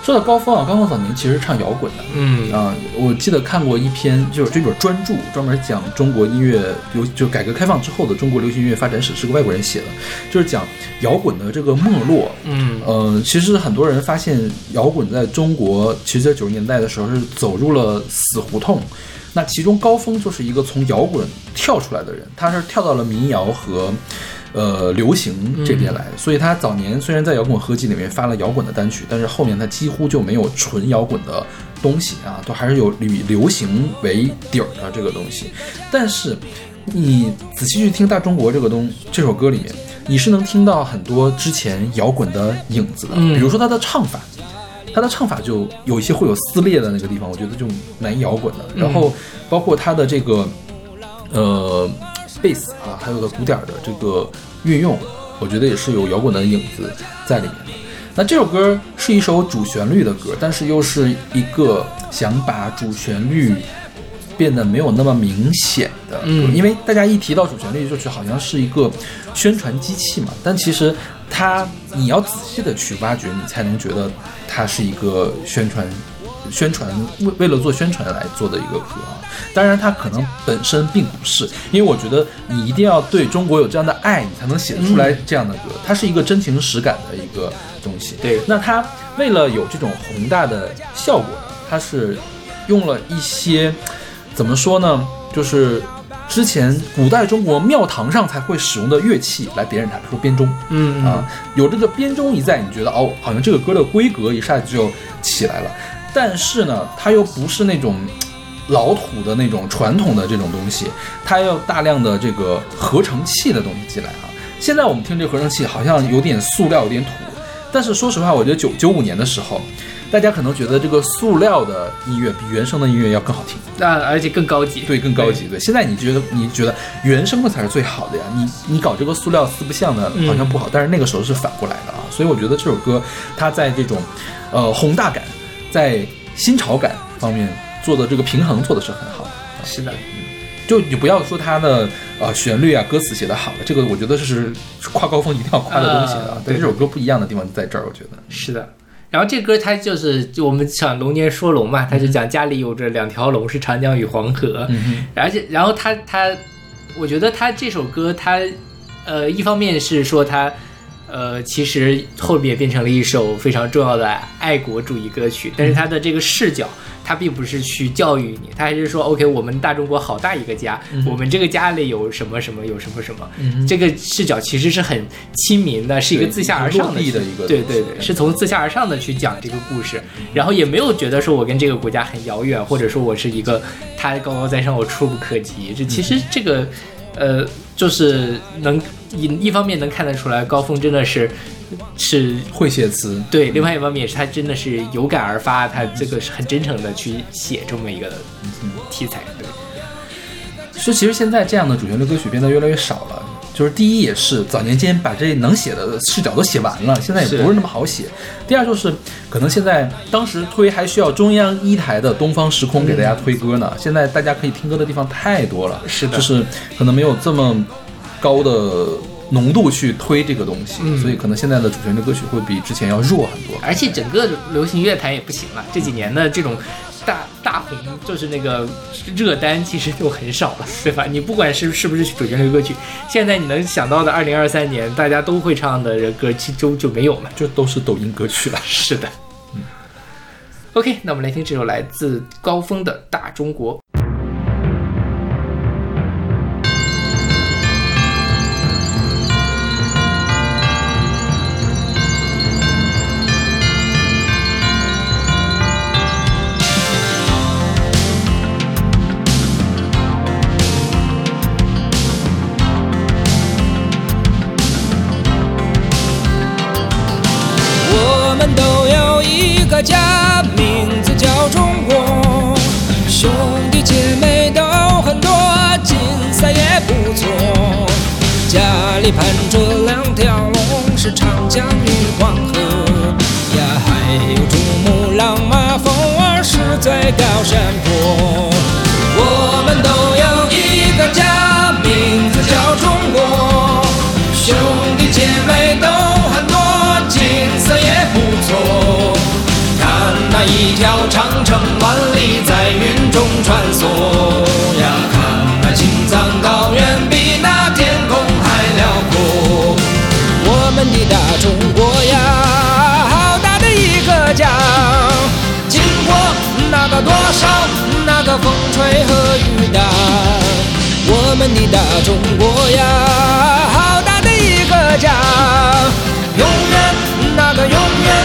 B: 说到高峰啊，高峰早年其实唱摇滚的。
A: 嗯
B: 啊、我记得看过一篇，就是这本专著，专门讲中国音乐流，就改革开放之后的中国流行音乐发展史，是个外国人写的，就是讲摇滚的这个没落。
A: 嗯
B: 呃，其实很多人发现摇滚在中国，其实在九十年代的时候是走入了死胡同。那其中高峰就是一个从摇滚跳出来的人，他是跳到了民谣和呃流行这边来的。所以他早年虽然在摇滚合集里面发了摇滚的单曲，但是后面他几乎就没有纯摇滚的东西啊，都还是有以流行为底儿的这个东西。但是你仔细去听《大中国》这个东这首歌里面，你是能听到很多之前摇滚的影子的，
A: 嗯
B: 比如说他的唱法，他的唱法就有一些会有撕裂的那个地方，我觉得就蛮摇滚的。然后包括他的这个呃贝斯啊，还有个鼓点儿的这个运用，我觉得也是有摇滚的影子在里面的。那这首歌是一首主旋律的歌，但是又是一个想把主旋律变得没有那么明显的歌，
A: 嗯
B: 因为大家一提到主旋律，就是好像是一个宣传机器嘛，但其实它你要仔细的去挖掘，你才能觉得它是一个宣传。宣传为为了做宣传来做的一个歌啊，当然它可能本身并不是，因为我觉得你一定要对中国有这样的爱，你才能写出来这样的歌。它是一个真情实感的一个东西。
A: 对
B: 那它为了有这种宏大的效果，它是用了一些怎么说呢？就是之前古代中国庙堂上才会使用的乐器来辨认它，比如说编钟。
A: 嗯
B: 啊，有这个编钟一在，你觉得哦，好像这个歌的规格一下子就起来了。但是呢，它又不是那种老土的那种传统的这种东西，它要大量的这个合成器的东西进来啊。现在我们听这个合成器好像有点塑料，有点土，但是说实话，我觉得九九五年的时候，大家可能觉得这个塑料的音乐比原声的音乐要更好听。
A: 那而且更高级，
B: 对，更高级。对，现在你觉得你觉得原声的才是最好的呀？你你搞这个塑料四不像的，好像不好。但是那个时候是反过来的啊，所以我觉得这首歌它在这种呃宏大感，在新潮感方面做的这个平衡做的是很好的。
A: 是的，
B: 就你不要说它的呃旋律啊、歌词写的好了，这个我觉得是是跨高峰一定要跨的东西的啊
A: 对
B: 这首歌不一样的地方就在这儿，我觉得。
A: 是的。然后这歌它就是就我们讲龙年说龙嘛，它就讲家里有着两条龙，是长江与黄河。
B: 嗯
A: 而且然后他他，我觉得他这首歌他，呃，一方面是说他，呃，其实后面变成了一首非常重要的爱国主义歌曲，但是他的这个视角，他并不是去教育你，他还是说，OK，我们大中国好大一个家，我们这个家里有什么什么有什么什么，这个视角其实是很亲民的，是一个自下而上
B: 的一个
A: 对对对，是从自下而上的去讲这个故事，然后也没有觉得说我跟这个国家很遥远，或者说我是一个他高高在上，我触不可及。这其实这个，呃，就是能一一方面能看得出来，高峰真的是是
B: 会写词，
A: 对，另外一方面也是他真的是有感而发，他这个是很真诚的去写这么一个题材。对，
B: 是，其实现在这样的主旋律歌曲变得越来越少了。就是第一也是早年间把这能写的视角都写完了，现在也不是那么好写。第二就是可能现在当时推还需要中央一台的东方时空给大家推歌呢，现在大家可以听歌的地方太多了，
A: 是的
B: 就是可能没有这么高的浓度去推这个东西，
A: 嗯
B: 所以可能现在的主旋律歌曲会比之前要弱很多。
A: 而且整个流行乐坛也不行了，这几年的这种大大红，就是那个热单，其实就很少了，对吧？你不管是是不是主旋律歌曲，现在你能想到的二零二三年大家都会唱的歌，其中就就没有了。
B: 就都是抖音歌曲了。
A: 是的，嗯。OK，那我们来听这首来自高峰的《大中国》。
D: 姐妹都很多，景色也不错。家里盘着两条龙，是长江与黄河呀，还有珠穆朗玛峰儿是最高山坡。那一条长城万里在云中穿梭呀，看那青藏高原比那天空还辽阔。我们的大中国呀，好大的一个家。经过那个多少那个风吹和雨打，我们的大中国呀，好大的一个家。永远那个永远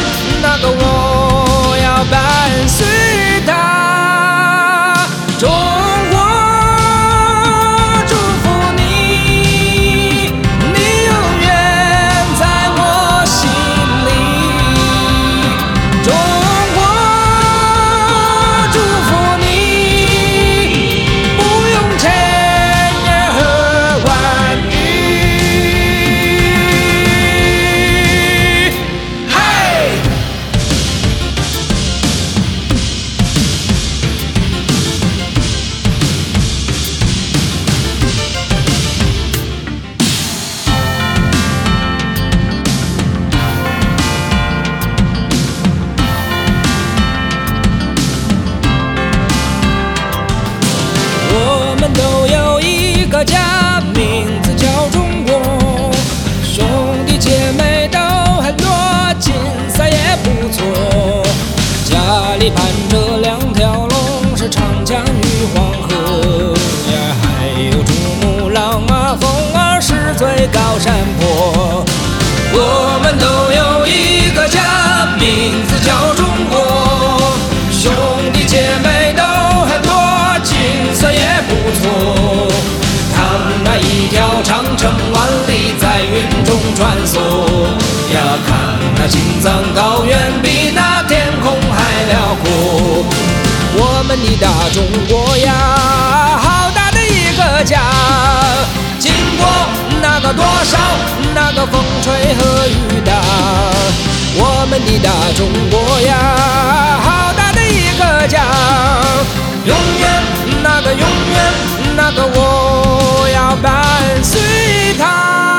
D: 那个我要藏高原比那天空还辽阔。我们的大中国呀，好大的一个家。经过那个多少那个风吹和雨打，我们的大中国呀，好大的一个家。永远那个永远那个我要伴随它。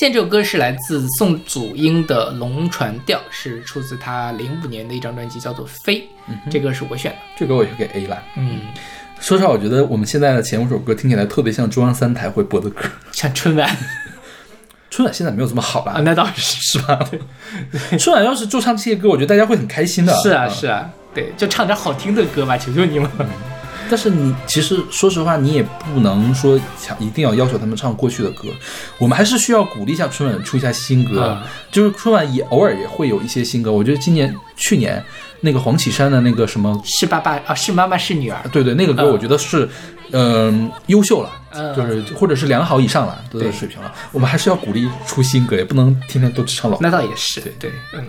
A: 现在这首歌是来自宋祖英的《龙船调》，是出自他零五年的一张专辑，叫做《飞》。这歌是我选的。
B: 这歌我也是给 A 了。
A: 嗯，
B: 说实话，我觉得我们现在的前五首歌听起来特别像中央三台会播的歌。
A: 像春晚
B: 春晚现在没有这么好
A: 啊，
B: 了，
A: 那倒是。
B: 是吧？春晚要是就唱这些歌，我觉得大家会很开心的。
A: 是啊，是啊，对，就唱点好听的歌吧，求求你们。
B: 但是你其实说实话，你也不能说强一定要要求他们唱过去的歌，我们还是需要鼓励一下春晚出一下新歌。
A: 啊
B: 就是春晚也偶尔也会有一些新歌，我觉得今年去年那个黄绮珊的那个什么，
A: 是爸爸啊，是妈妈是女儿。
B: 对对，那个歌
A: 嗯
B: 我觉得是，嗯、优秀了。
A: 嗯
B: 就是或者是良好以上了，都
A: 对
B: 有水平了。我们还是要鼓励出新歌，也不能天天都只唱老歌。
A: 那倒也是，对对，嗯。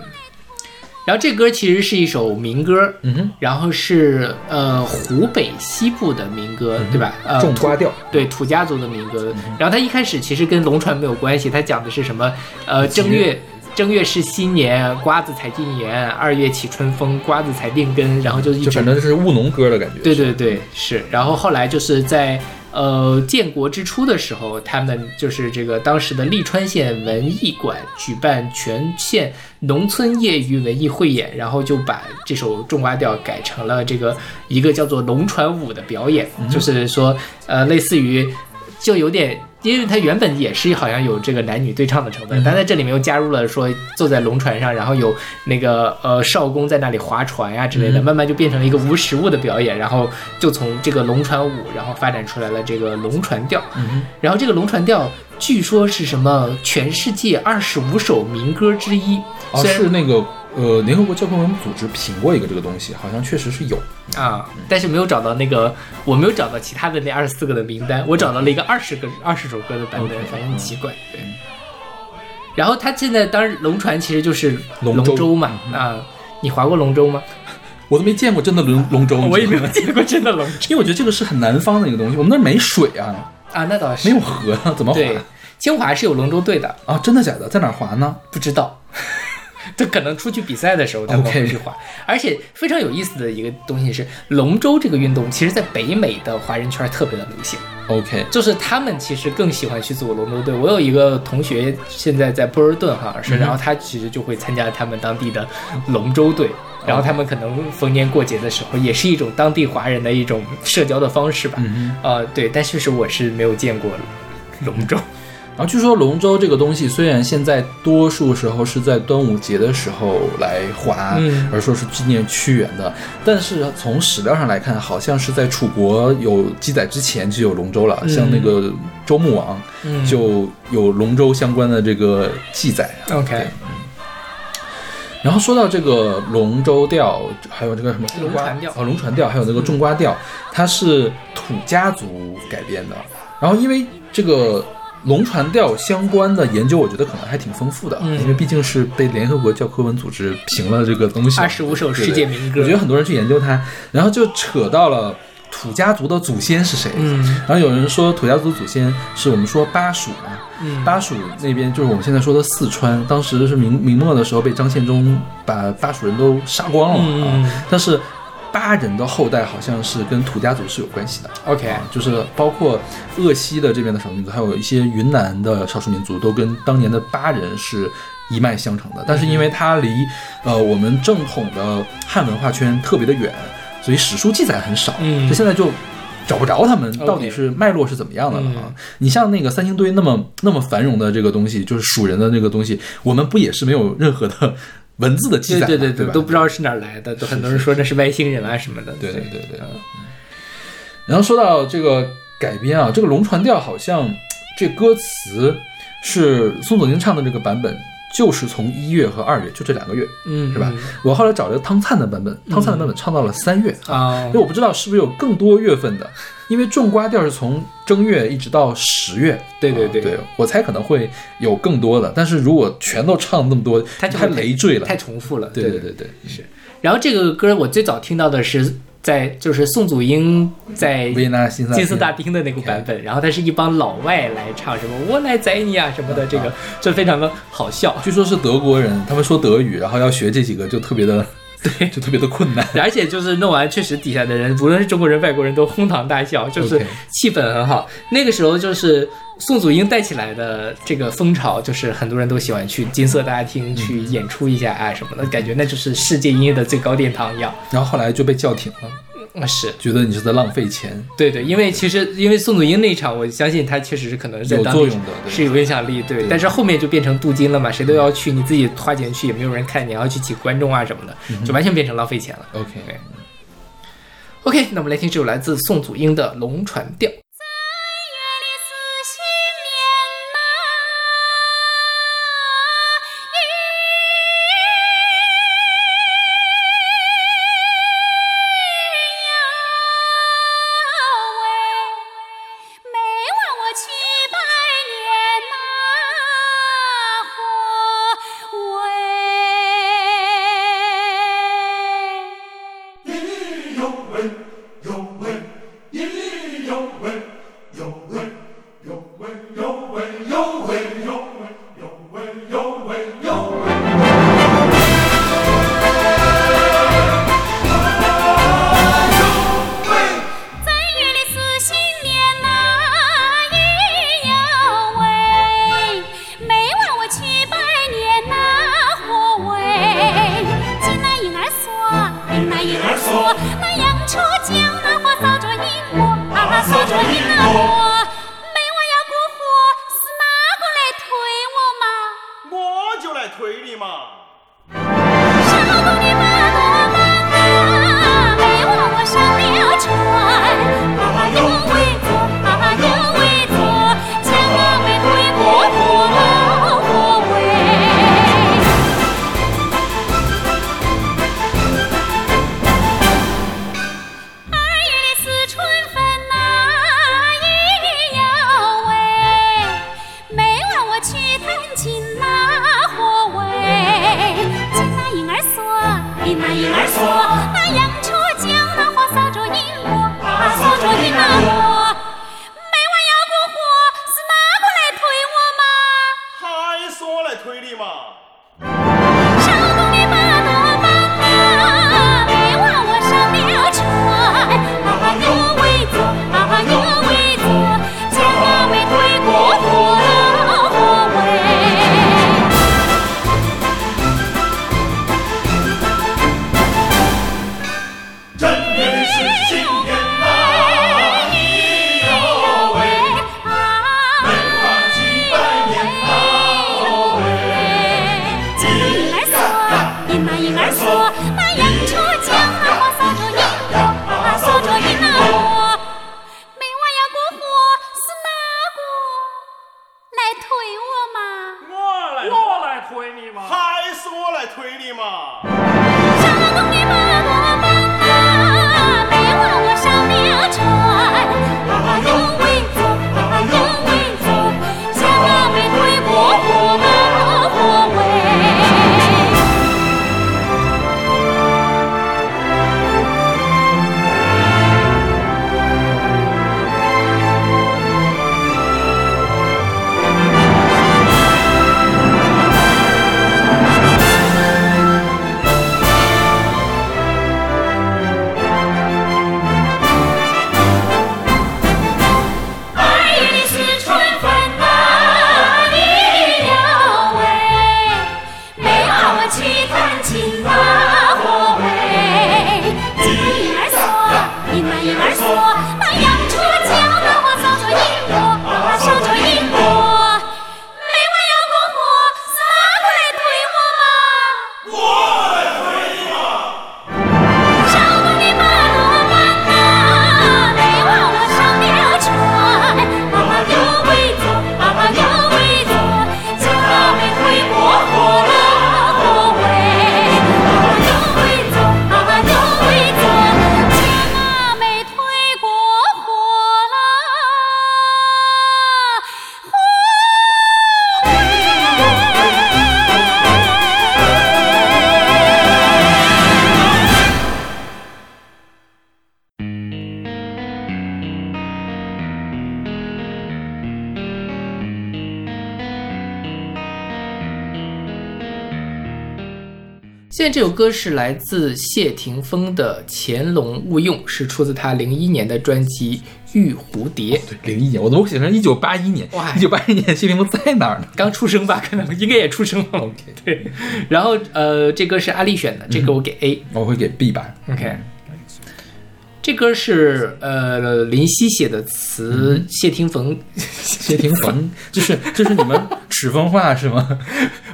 A: 然后这歌其实是一首民歌，
B: 嗯哼，
A: 然后是呃湖北西部的民歌，对吧？呃，
B: 种瓜调，
A: 对土家族的民歌。然后它一开始其实跟龙船没有关系，它讲的是什么？呃，正月正月是新年，瓜子才进园；二月起春风，瓜子才定根。然后就一
B: 反正是务农歌的感觉。
A: 对对对，是。然后后来就是在呃建国之初的时候，他们就是这个当时的利川县文艺馆举办全县农村业余文艺汇演，然后就把这首种瓜调改成了这个一个叫做龙船舞的表演，就是说呃类似于就有点。因为它原本也是好像有这个男女对唱的成分，但在这里面又加入了说坐在龙船上，然后有那个呃少公在那里划船呀、之类的，慢慢就变成了一个无实物的表演，然后就从这个龙船舞，然后发展出来了这个龙船调。然后这个龙船调据说是什么全世界二十五首民歌之一，
B: 哦，是那个呃，联合国教科文组织评过一个这个东西，好像确实是有。
A: 啊，但是没有找到那个，我没有找到其他的那二十四个的名单，我找到了一个二十个二十首歌的版本反正很奇怪。对。然后他现在当然龙船其实就是
B: 龙舟
A: 舟嘛，啊，你划过龙舟吗？
B: 我都没见过真的龙龙舟，
A: 我也没有见过真的龙舟
B: 因为我觉得这个是很南方的一个东西，我们那儿没水啊，
A: 啊，那倒是
B: 没有河啊，怎么划，
A: 清华是有龙舟队的，
B: 啊？真的假的？在哪儿划呢？
A: 不知道。就可能出去比赛的时候他们会去划而且非常有意思的一个东西是，龙舟这个运动，其实在北美的华人圈特别的流行。
B: OK，
A: 就是他们其实更喜欢去做龙舟队。我有一个同学现在在波尔顿好像是，然后他其实就会参加他们当地的龙舟队。然后他们可能逢年过节的时候，也是一种当地华人的一种社交的方式吧。
B: 嗯
A: 呃，对，但确实我是没有见过龙舟。
B: 然后据说龙舟这个东西，虽然现在多数时候是在端午节的时候来划，
A: 嗯。
B: 而说是纪念屈原的，但是从史料上来看，好像是在楚国有记载之前就有龙舟了，像那个周穆王
A: 嗯。
B: 就有龙舟相关的这个记载啊。
A: OK
B: 然后说到这个龙舟调，还有这个什么？
A: 龙船调。
B: 哦，龙船调，还有那个种瓜调，它是土家族改编的。然后因为这个龙船调相关的研究，我觉得可能还挺丰富的，
A: 嗯。
B: 因为毕竟是被联合国教科文组织评了这个东西
A: 二十
B: 五首
A: 世界民歌。
B: 我觉得很多人去研究它，然后就扯到了土家族的祖先是谁。
A: 嗯。
B: 然后有人说土家族祖先是我们说巴蜀嘛，
A: 嗯。
B: 巴蜀那边就是我们现在说的四川，当时是明明末的时候被张献忠把巴蜀人都杀光了嘛、但是巴人的后代好像是跟土家族是有关系的。
A: OK
B: 啊，就是包括鄂西的这边的少数民族，还有一些云南的少数民族，都跟当年的巴人是一脉相承的。但是因为它离呃我们正统的汉文化圈特别的远，所以史书记载很少，
A: 嗯
B: 就现在就。找不着他们到底是脉络是怎么样的了啊
A: 嗯
B: 你像那个三星堆那么那么繁荣的这个东西，就是蜀人的那个东西，我们不也是没有任何的文字的记载吗？
A: 对对对
B: 对，
A: 都不知道是哪来的，都很多人说那是外星人啊什么的。
B: 对对对对。嗯然后说到这个改编啊，这个龙船调好像这歌词是宋祖英唱的这个版本，就是从一月和二月就这两个月，
A: 嗯，
B: 是吧？我后来找了汤灿的版本，汤灿的版本唱到了三月
A: 啊
B: 因为我不知道是不是有更多月份的，因为种瓜调是从正月一直到十月。
A: 对对对
B: 啊对，我猜可能会有更多的，但是如果全都唱那么多，太累赘了，
A: 太重复了。
B: 对
A: 对
B: 对对对，
A: 是。然后这个歌我最早听到的是在就是宋祖英在
B: 维也纳新萨
A: 金色大厅的那个版本，然后他是一帮老外来唱什么“我来宰你啊”什么的，这个就非常的好笑。
B: 据说是德国人，他们说德语，然后要学这几个就特别的，对，就特别的困难。
A: 而且就是弄完，确实底下的人，无论是中国人、外国人都哄堂大笑，就是气氛很好。那个时候就是
E: 宋祖英带起来的这个风潮，就是很多人都喜欢去金色大厅去演出一下啊什么的，感觉那就是世界音乐的最高殿堂一样。
B: 然后后来就被叫停了，
E: 啊，是
B: 觉得你是在浪费钱。
E: 对对，因为其实因为宋祖英那一场，我相信他确实是可能
B: 有作用的对
E: 是有影响力，对。但是后面就变成镀金了嘛，谁都要去，你自己花钱去也没有人看，你要去请观众啊什么的，就完全变成浪费钱了。
B: OK，
E: 对 OK，那我们来听这首来自宋祖英的《龙船调》。
A: 现在这首歌是来自谢霆锋的《潜龙勿用》，是出自他零一年的专辑《玉蝴蝶》。
B: 对，零一年，我怎么写成一九八一年。
A: 哇
B: 一九八一年谢霆锋在哪儿呢？
A: 刚出生吧，可能应该也出生了。
B: OK
A: 对，然后呃，这歌是阿丽选的，这个我给 A。
B: 我会给 B 吧。
A: OK，这歌是呃林夕写的词，谢霆锋，
B: 谢霆锋，就是就是你们赤峰话是吗？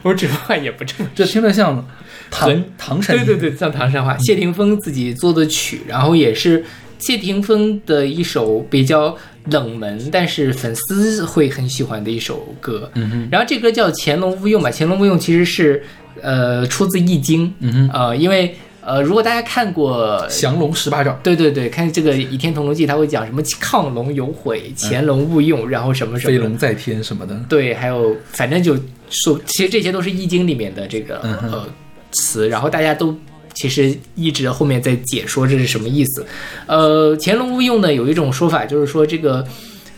A: 我只话也不正
B: 这听着像唐唐山。
A: 对对对，像唐山话，谢霆锋自己做的曲，然后也是谢霆锋的一首比较冷门，但是粉丝会很喜欢的一首歌。嗯哼，然后这歌叫《潜龙勿用》吧，《潜龙勿用》其实是呃出自《易经》。
B: 嗯哼，
A: 呃，因为呃，如果大家看过
B: 降龙十八掌。
A: 对对对，看这个《倚天屠龙记》，他会讲什么亢龙有悔，潜龙勿用，然后什么什么
B: 飞龙在天什么的。
A: 对，还有反正就说，其实这些都是《易经》里面的这个、
B: 嗯
A: 呃词，然后大家都其实一直后面在解说这是什么意思。呃，潜龙勿用呢，有一种说法就是说这个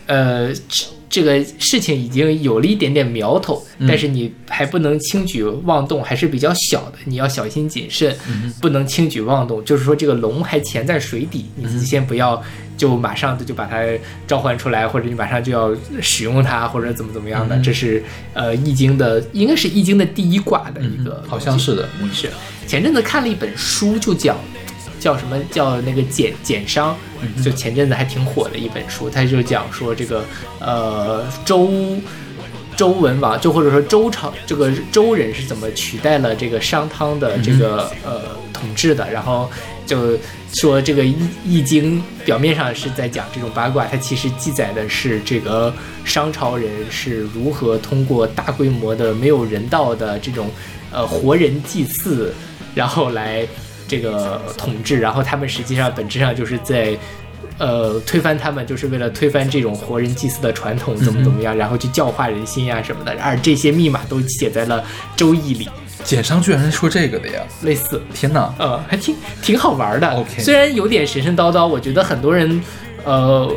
A: 呃这这个事情已经有了一点点苗头，
B: 嗯
A: 但是你还不能轻举妄动，还是比较小的，你要小心谨慎，
B: 嗯
A: 不能轻举妄动。就是说这个龙还潜在水底，
B: 嗯
A: 你先不要就马上就把它召唤出来，或者你马上就要使用它，或者怎么怎么样
B: 嗯
A: 的。这是呃《易经》的，应该是《易经》的第一卦的一个、
B: 嗯好像是的。
A: 是前阵子看了一本书，就讲叫什么叫那个简简商，
B: 嗯。
A: 就前阵子还挺火的一本书，它就讲说这个呃周周文王，就或者说周朝这个周人是怎么取代了这个商汤的这个、呃统治的，然后就说这个易易经表面上是在讲这种八卦，它其实记载的是这个商朝人是如何通过大规模的没有人道的这种呃活人祭祀，然后来这个统治，然后他们实际上本质上就是在。呃，推翻他们就是为了推翻这种活人祭祀的传统，怎么怎么样，然后去教化人心呀、什么的，而这些密码都写在了《周易》里，
B: 简商居然是说这个的呀！
A: 类似。
B: 天哪！
A: 呃，还挺挺好玩的。
B: OK
A: 虽然有点神神叨叨，我觉得很多人呃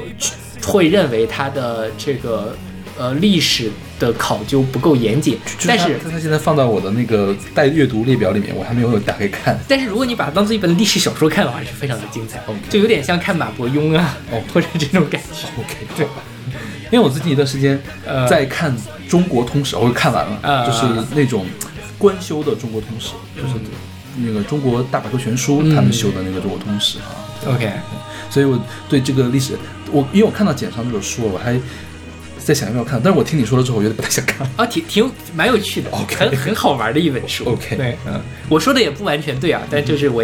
A: 会认为它的这个呃历史的考究不够严谨，但是
B: 他他现在放到我的那个待阅读列表里面，我还没有打开看。
A: 但是如果你把它当做一本历史小说看的话，是非常的精彩就有点像看马伯庸啊，
B: 哦
A: 或者这种感觉。
B: OK，对。因为我最近一段时间
A: 呃
B: 在看《中国通史》，我看完了，
A: 啊
B: 就是那种官修的《中国通史》，就是那个中国大百科全书
A: 嗯
B: 他们修的那个《中国通史》啊。
A: OK，
B: 所以我对这个历史，我因为我看到简上这本书，我还在想要不要看，但是我听你说了之后，我觉得不太想看。
A: 啊，挺挺蛮有趣的
B: OK
A: 很很好玩的一本书。
B: OK
A: 对，嗯，我说的也不完全对啊，但就是我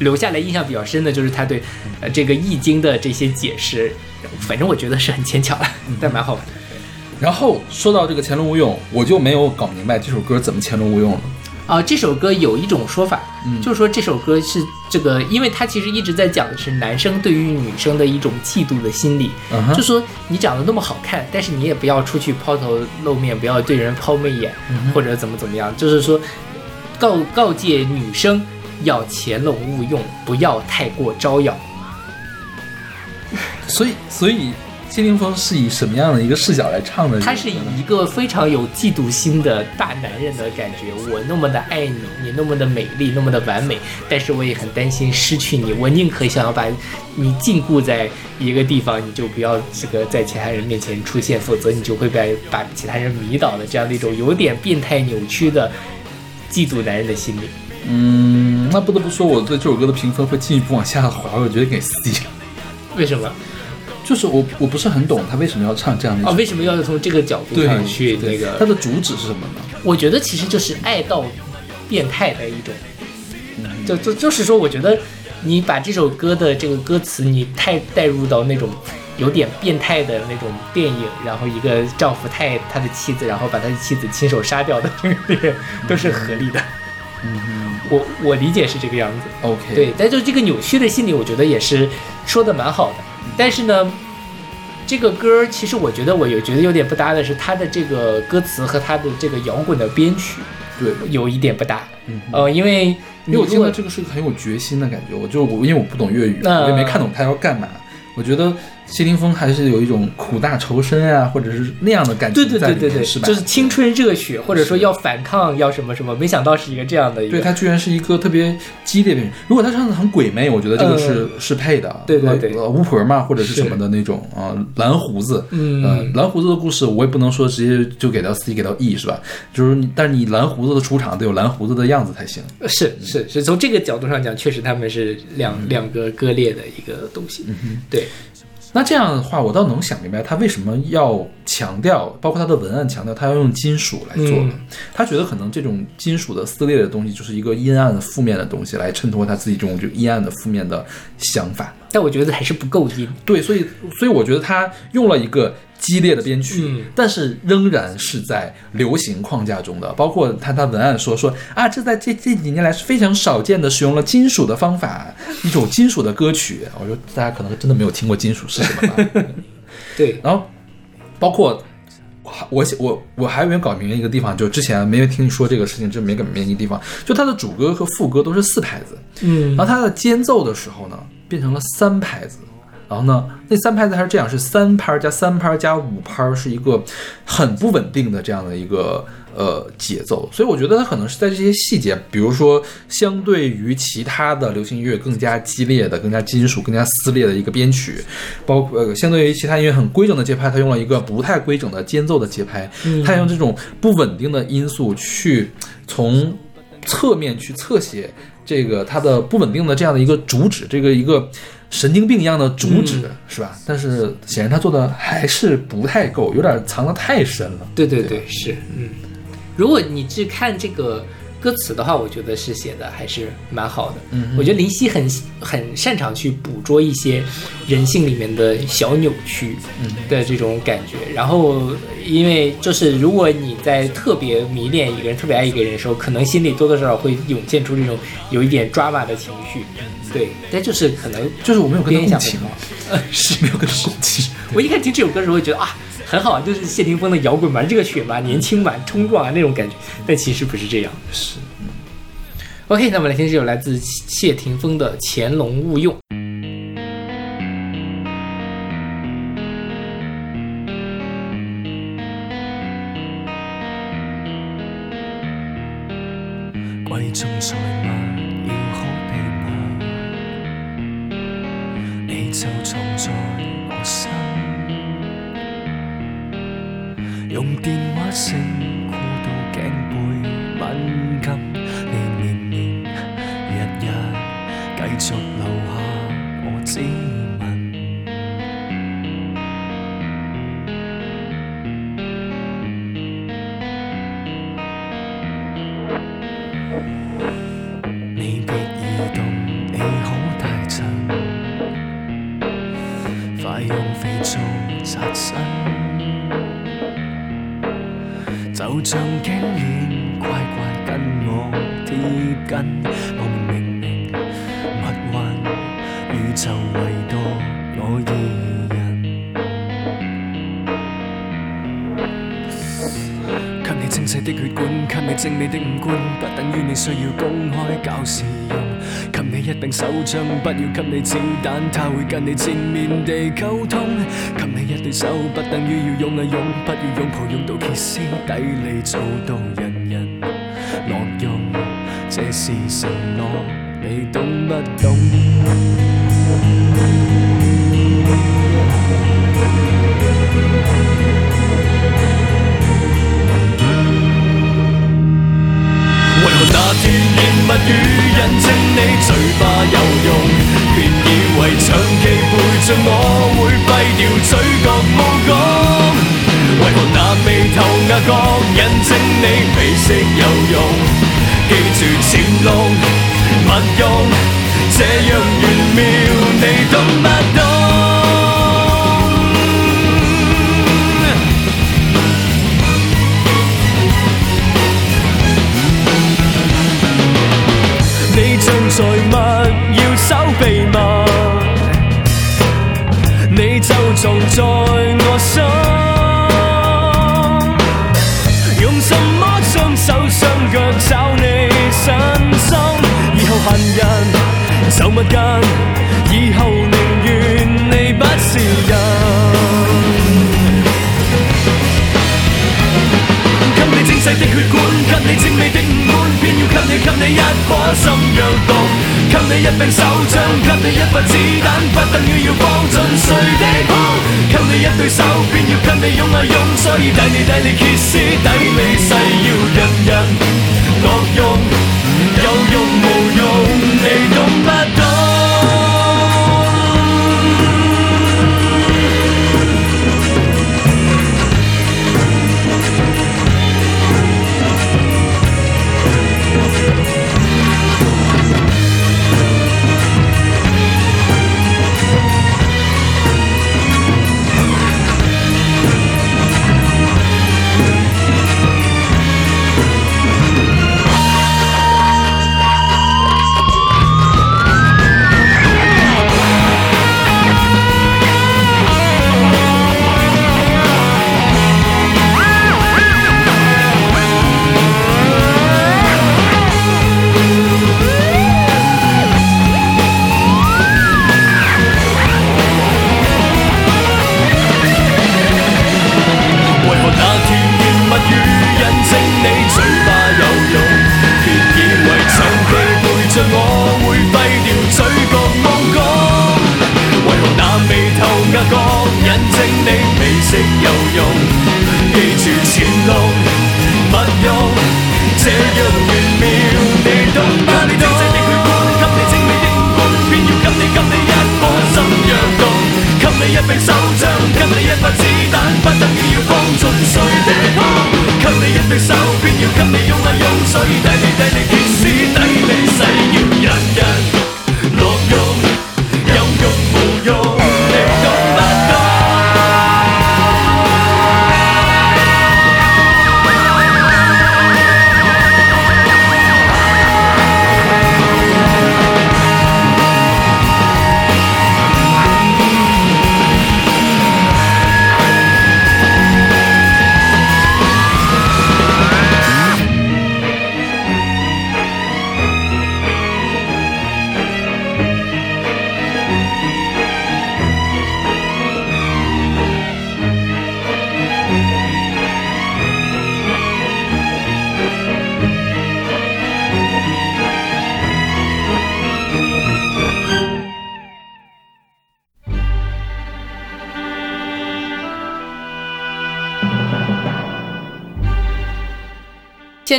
A: 留下来印象比较深的就是他对呃这个易经的这些解释，反正我觉得是很牵强了，但蛮好玩的。
B: 然后说到这个潜龙勿用，我就没有搞明白这首歌怎么潜龙勿用了。
A: 啊、这首歌有一种说法，
B: 嗯。
A: 就是说这首歌是这个，因为它其实一直在讲的是男生对于女生的一种嫉妒的心理，就说你长得那么好看，但是你也不要出去抛头露面，不要对人抛媚眼，
B: 嗯
A: 或者怎么怎么样，就是说告告诫女生要潜龙勿用，不要太过招摇。
B: 所以，所以谢霆锋是以什么样的一个视角来唱的？
A: 他是以一个非常有嫉妒心的大男人的感觉，我那么的爱你，你那么的美丽，那么的完美，但是我也很担心失去你，我宁可想要把你禁锢在一个地方，你就不要这个在其他人面前出现，否则你就会被把其他人迷倒的这样的一种有点变态扭曲的嫉妒男人的心理。
B: 嗯，那不得不说，我对这首歌的评分会进一步往下滑，我觉得给 C 了。
A: 为什么？
B: 就是我我不是很懂他为什么要唱这样的一
A: 啊、
B: 首
A: 为什么要从这个角度上去那个？
B: 他的主旨是什么呢？
A: 我觉得其实就是爱到变态的一种，就就就是说，我觉得你把这首歌的这个歌词，你太带入到那种有点变态的那种电影，然后一个丈夫太他的妻子，然后把他的妻子亲手杀掉的这个电影，都是合理的。
B: 嗯
A: 我我理解是这个样子。
B: ，OK，
A: 对，但就这个扭曲的心理，我觉得也是说的蛮好的。但是呢，这个歌其实我觉得我有觉得有点不搭的是，它的这个歌词和它的这个摇滚的编曲
B: 对，
A: 有一点不搭。
B: 嗯
A: 呃，因为
B: 因为我听到这个是个很有决心的感觉，我就我因为我不懂粤语，
A: 嗯
B: 我也没看懂他要干嘛。我觉得谢霆锋还是有一种苦大仇深啊，或者是那样的感
A: 对
B: 情在里面，
A: 对对对对，
B: 是吧？
A: 就是青春热血，或者说要反抗，要什么什么，没想到是一个这样的一个。
B: 对他居然是一个特别激烈的人。如果他唱的很鬼魅，我觉得这个是、适配的。
A: 嗯对对对
B: 呃，巫婆嘛，或者是
A: 是
B: 什么的那种啊、蓝胡子。
A: 嗯
B: 呃，蓝胡子的故事我也不能说直接就给到 C 给到 E 是吧？就是你，但是你蓝胡子的出场得有蓝胡子的样子才行。
A: 是是是，从这个角度上讲，确实他们是两、两个割裂的一个东西。对，
B: 那这样的话，我倒能想明白他为什么要强调，包括他的文案强调他要用金属来做了。
A: 嗯
B: 他觉得可能这种金属的撕裂的东西，就是一个阴暗的、负面的东西，来衬托他自己这种就阴暗的、负面的想法。
A: 但我觉得还是不够阴。
B: 对，所以所以我觉得他用了一个激烈的编曲，
A: 嗯
B: 但是仍然是在流行框架中的。包括他他文案说说啊，这在这这几年来是非常少见的，使用了金属的方法，一种金属的歌曲。我说大家可能真的没有听过金属是什么吧？
A: 对，
B: 然后包括我我我还没有搞明白一个地方，就之前没有听说这个事情，就没搞明白一个地方，就它的主歌和副歌都是四拍子，
A: 嗯
B: 然后它的间奏的时候呢，变成了三拍子。然后呢，那三拍子还是这样，是三拍加三拍加五拍，是一个很不稳定的这样的一个呃节奏。所以我觉得它可能是在这些细节，比如说相对于其他的流行音乐更加激烈的、更加金属、更加撕裂的一个编曲，包括呃相对于其他音乐很规整的节拍，它用了一个不太规整的间奏的节拍，它用这种不稳定的因素去从侧面去侧写这个它的不稳定的这样的一个主旨，这个一个神经病一样的主旨，是吧？但是显然他做的还是不太够，有点藏得太深了。
A: 对对对，是，嗯，如果你去看这个歌词的话，我觉得是写的还是蛮好的。
B: 嗯
A: 我觉得林夕很很擅长去捕捉一些人性里面的小扭曲的这种感觉。然后，因为就是如果你在特别迷恋一个人、特别爱一个人的时候，可能心里多多少少会涌现出这种有一点 drama 的情绪。对，但就是可能
B: 就是我没有跟他共情
A: 不到
B: 啊，是没有跟他共情。
A: 我一开始听这首歌的时候，会觉得啊，很好，就是谢霆锋的摇滚版，这个血嘛，年轻版，冲撞啊那种感觉，但其实不是这样。
B: 是
A: ，OK，那我们来听这首来自谢霆锋的《潜龙勿用》。
C: 管，給你精美的五官，不等於你需要公開搞事用。給你一柄手槍，不要給你子彈，他會跟你正面地溝通。給你一對手，不等於要用啊用，不要用抱用到歇斯底里，做到人人樂用。這是承諾，你懂不懂？甜言蜜語印證你嘴巴有用？別以為長期陪着我會廢掉嘴角無講。為何那眉頭額角印證你美色有用？記住潛龍勿用，這樣玄妙，你懂不懂？在物要守秘密，你就藏在我心。用什麼雙手雙腳找你身心？以後閒人就勿近，以後寧願你不是人。給你精細的血管，吉你精美的。偏要给你给你一颗心若毒，给你一柄手枪，给你一发子弹，不等于要放进谁的胸。给你一对手，偏要给你拥啊拥，所以抵你抵你歇斯底里，誓要人人乐用，有用，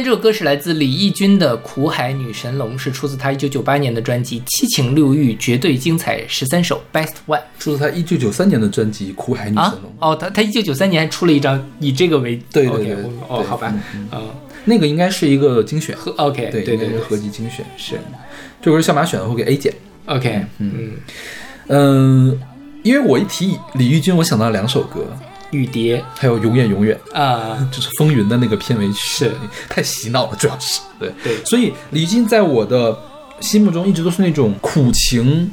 A: 这首歌是来自李翊君的《苦海女神龙》，是出自他一九九八年的专辑《七情六欲绝对精彩十三首 Best One》
B: 出自他一九九三年的专辑《苦海女神
A: 啊？
B: 龙》。
A: 哦，他他一九九三年还出了一张以这个为
B: 对对对
A: 我哦，
B: 对
A: 好吧，嗯，
B: 那个应该是一个精选，
A: 和 OK，
B: 对
A: 对对
B: 合集精选。
A: 是。
B: 这首歌是小马选的，会给 A 减。
A: OK，嗯，
B: 嗯，因为我一提李翊君，我想到两首歌，
A: 雨蝶
B: 还有《永远永远》。
A: 啊，
B: 就是《风云》的那个片尾曲，
A: 是
B: 太洗脑了，主要是对
A: 对
B: 所以李菁在我的心目中一直都是那种苦情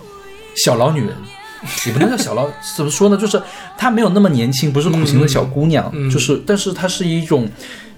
B: 小老女人，也不能叫小老，怎么说呢？就是她没有那么年轻，不是苦情的小姑娘，
A: 嗯嗯
B: 就是，但是她是一种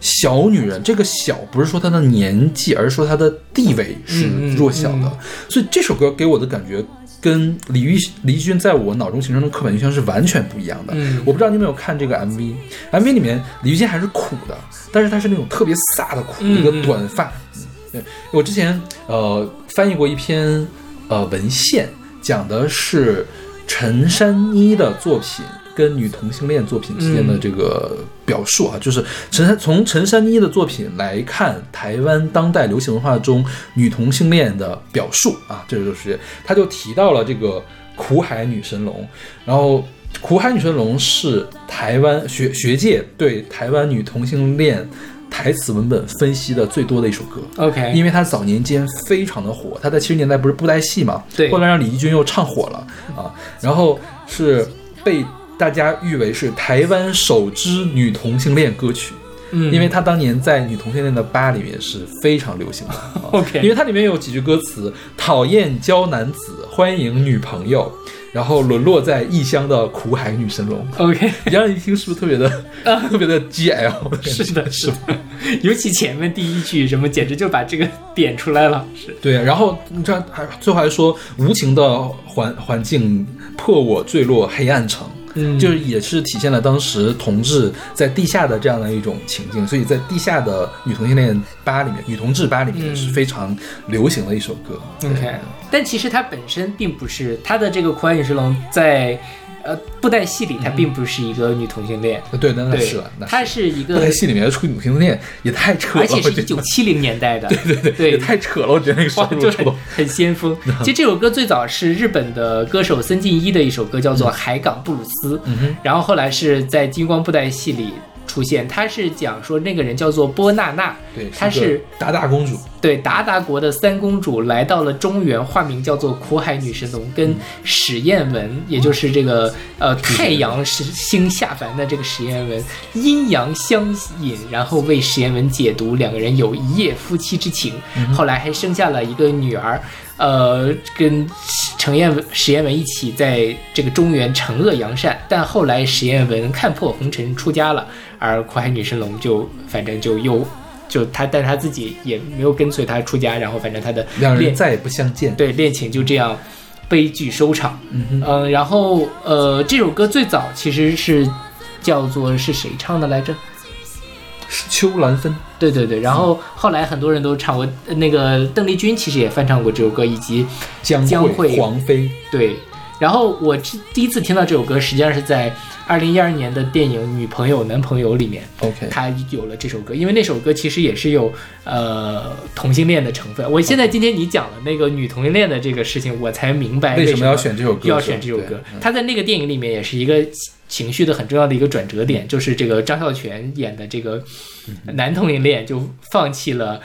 B: 小女人。这个小不是说她的年纪，而是说她的地位是弱小的。
A: 嗯
B: 所以这首歌给我的感觉。跟李玉李玉君在我脑中形成的刻板印象是完全不一样的。
A: 嗯
B: 我不知道你有没有看这个 MV，MV 里面李玉君还是苦的，但是她是那种特别飒的苦，
A: 嗯
B: 一个短发。嗯对我之前呃翻译过一篇呃文献，讲的是陈珊妮的作品跟女同性恋作品之间的这个表述啊，就是陈珊从陈珊妮的作品来看台湾当代流行文化中女同性恋的表述啊，这就是他就提到了这个苦海女神龙，然后。苦海女神龙是台湾学学界对台湾女同性恋台词文本分析的最多的一首歌。
A: OK，
B: 因为他早年间非常的火，他在七十年代不是布袋戏嘛，
A: 对
B: 后来让李翊君又唱火了啊，然后是被大家誉为是台湾首支女同性恋歌曲。
A: 嗯
B: 因为他当年在女同性恋的吧里面是非常流行的。啊
A: OK
B: 因为它里面有几句歌词：讨厌娇男子，欢迎女朋友，然后沦落在异乡的苦海女神龙。
A: OK，
B: 这样一听是不是特别的、特别的 GL？
A: 是的，是的，尤其前面第一句什么，简直就把这个点出来了。是，
B: 对，然后你这还最后还说无情的环环境破我坠落黑暗城，
A: 嗯
B: 就是也是体现了当时同志在地下的这样的一种情境，所以在地下的女同性恋吧里面，女同志吧里面
A: 嗯。
B: 是非常流行的一首歌。
A: OK，但其实它本身并不是它的这个苦海女神龙在呃布袋戏里，她并不是一个女同性恋，
B: 嗯对，那那是了，那
A: 它是一个
B: 布袋，戏里面出女同性恋也太扯了，
A: 而且是一九七零年代的，对
B: 对对
A: 对。
B: 也太扯了，我觉得那个收
A: 哇，就很很先锋。其实这首歌最早是日本的歌手森进一的一首歌，叫做《海港布鲁斯》，然后后来是在金光布袋戏里出现。他是讲说那个人叫做波娜娜，
B: 对，
A: 她
B: 是达达公主，
A: 对达达国的三公主来到了中原，化名叫做苦海女神龙，
B: 嗯
A: 跟史艳文，也就是这个呃太阳是星下凡的这个史艳文阴阳相引，然后为史艳文解毒，两个人有一夜夫妻之情，
B: 嗯
A: 后来还生下了一个女儿。呃，跟程彦文、史艳文一起在这个中原惩恶扬善，但后来史艳文看破红尘出家了，而苦海女神龙就反正就又就他，但他自己也没有跟随他出家，然后反正他的恋
B: 两人再也不相见。
A: 对恋情就这样悲剧收场。
B: 嗯
A: 嗯、然后呃，这首歌最早其实是叫做是谁唱的来着？
B: 是秋兰芬，
A: 对对对，然后后来很多人都唱过，呃那个邓丽君其实也翻唱过这首歌，以及
B: 江
A: 江蕙。
B: 黄飞，
A: 对，然后我第第一次听到这首歌，实际上是在二零一二年的电影《女朋友男朋友》里面
B: ，OK，
A: 他有了这首歌，因为那首歌其实也是有呃同性恋的成分。我现在今天你讲了那个女同性恋的这个事情，我才明白
B: 为什么要选这首歌？
A: 要选这首歌。他在那个电影里面也是一个情绪的很重要的一个转折点，就是这个张孝全演的这个
B: 嗯。
A: 男同性恋就放弃了。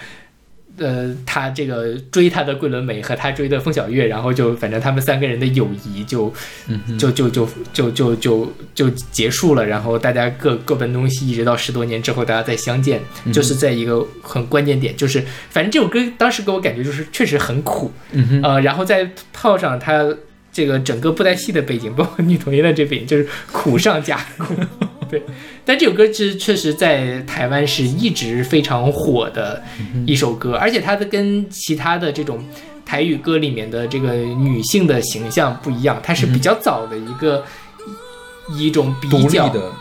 A: 呃，他这个追他的桂纶镁和他追的风小月，然后就反正他们三个人的友谊就就就就就就就就结束了，然后大家各各奔东西，一直到十多年之后大家再相见，就是在一个很关键点，就是反正这首歌当时给我感觉就是确实很苦，呃，然后再套上它这个整个布袋戏的背景，包括 女同性恋这背景，就是苦上加苦。对，但这首歌其实确实在台湾是一直非常火的一首歌，而且它的跟其他的这种台语歌里面的这个女性的形象不一样，它是比较早的一个、一种比
B: 独立
A: 较
B: 的，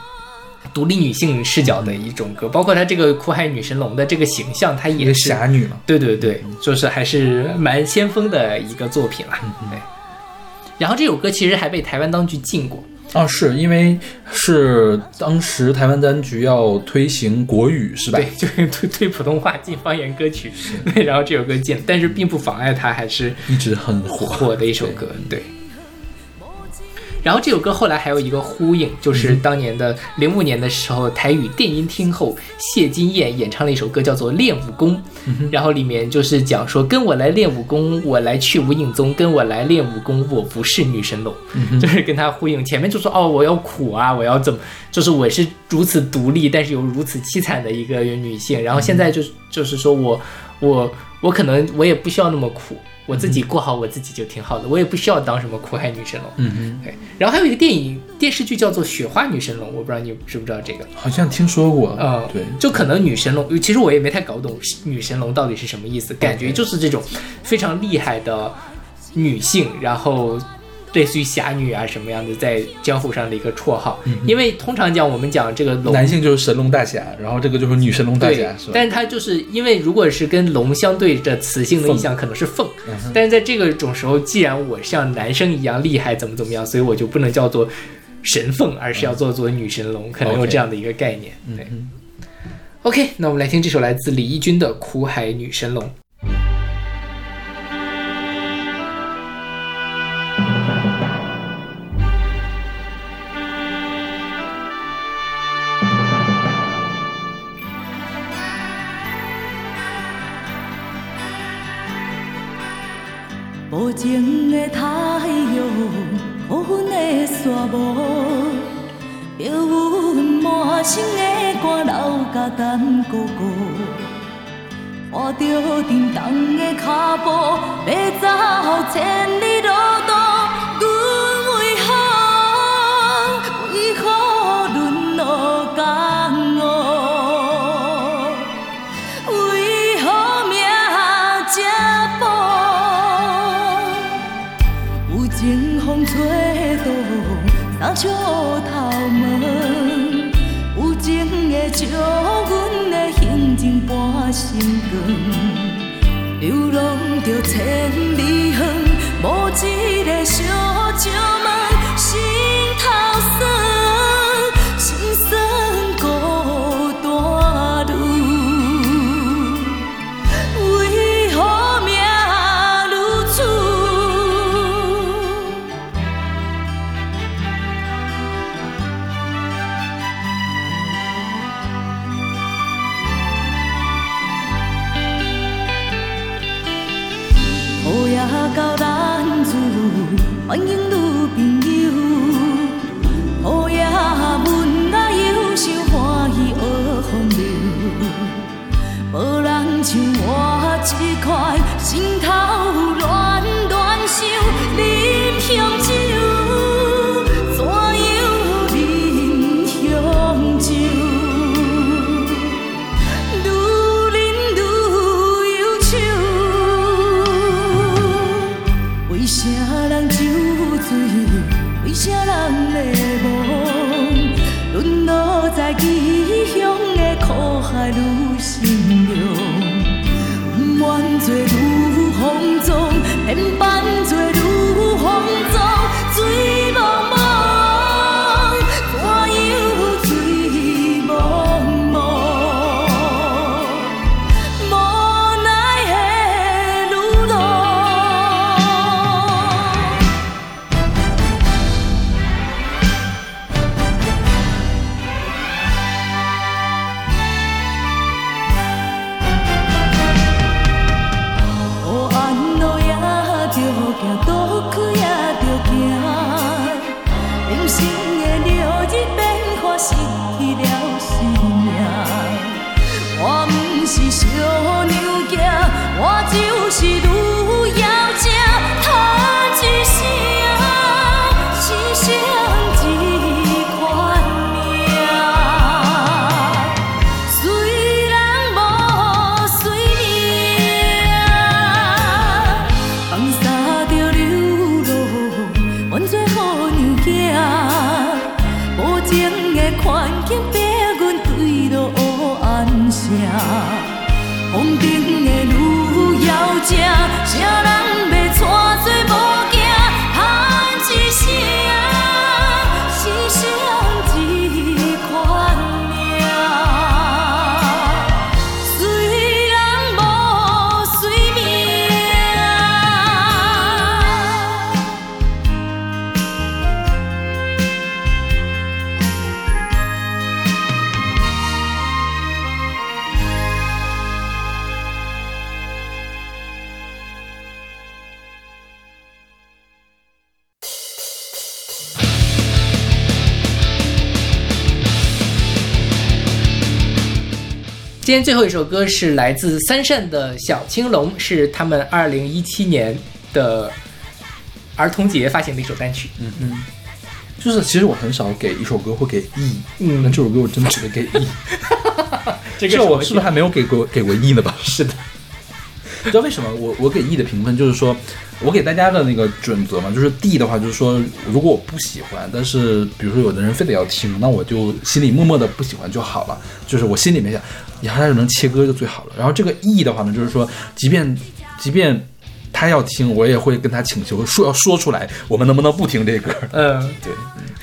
A: 独立女性视角的一种歌，包括它这个苦海女神龙的这个形象，它也是
B: 侠女嘛，
A: 对对对，就是还是蛮先锋的一个作品啦。对，然后这首歌其实还被台湾当局禁过。
B: 啊，是因为是当时台湾当局要推行国语是吧？
A: 对，就是推推普通话进方言歌曲，对，然后这首歌禁，但是并不妨碍它还是
B: 一直很火。
A: 火的一首歌，对。然后这首歌后来还有一个呼应，就是当年的零五年的时候，台语电音听后谢金燕演唱了一首歌，叫做《练武功》，然后里面就是讲说跟我来练武功，我来去无影踪，跟我来练武功，我不是女神龙，就是跟他呼应。前面就说哦，我要苦啊，我要怎么，就是我是如此独立，但是又如此凄惨的一个女性，然后现在就是就是说我我我可能我也不需要那么苦。我自己过好我自己就挺好的，我也不需要当什么苦海女神龙。
B: 嗯嗯，
A: 对，然后还有一个电影电视剧叫做《雪花女神龙》，我不知道你知不知道这个。
B: 好像听说过。
A: 嗯，
B: 对，
A: 就可能女神龙，其实我也没太搞懂女神龙到底是什么意思，感觉就是这种非常厉害的女性，然后类似于侠女啊什么样的，在江湖上的一个绰号。因为通常讲我们讲这个龙
B: 男性就是神龙大侠，然后这个就是女神龙大侠，是吧？
A: 但是它就是因为如果是跟龙相对着雌性的意象，可能是凤。
B: 嗯
A: 但是在这个种时候，既然我像男生一样厉害，怎么怎么样，所以我就不能叫做神凤，而是要做做女神龙，可能有这样的一个概念。
B: 嗯
A: 对。OK，那我们来听这首来自李翊君的《苦海女神龙》。
F: 情的太阳，苦恨的沙漠，摇阮满心的肝流甲胆孤孤，看着沉重的脚步，要走千里路途，石头门，有情的借阮的行程半生光，流浪着千里远，无一个小石门，
A: 天最后一首歌是来自三善的《小青龙》，是他们二零一七年的儿童节发行的一首单曲。
B: 嗯嗯，就是其实我很少给一首歌会给 E，
A: 嗯
B: 那这首歌我真的只能给 E。
A: 这
B: 这我是不是还没有给过给过 E 呢吧？
A: 是的，
B: 你知道为什么我我给 E 的评分就是说，我给大家的那个准则嘛，就是 D 的话就是说，如果我不喜欢，但是比如说有的人非得要听，那我就心里默默的不喜欢就好了，就是我心里面想，呀，他要能切歌就最好了。然后这个 E 的话呢，就是说，即便即便他要听，我也会跟他请求说要说出来，我们能不能不听这歌？
A: 嗯，
B: 对，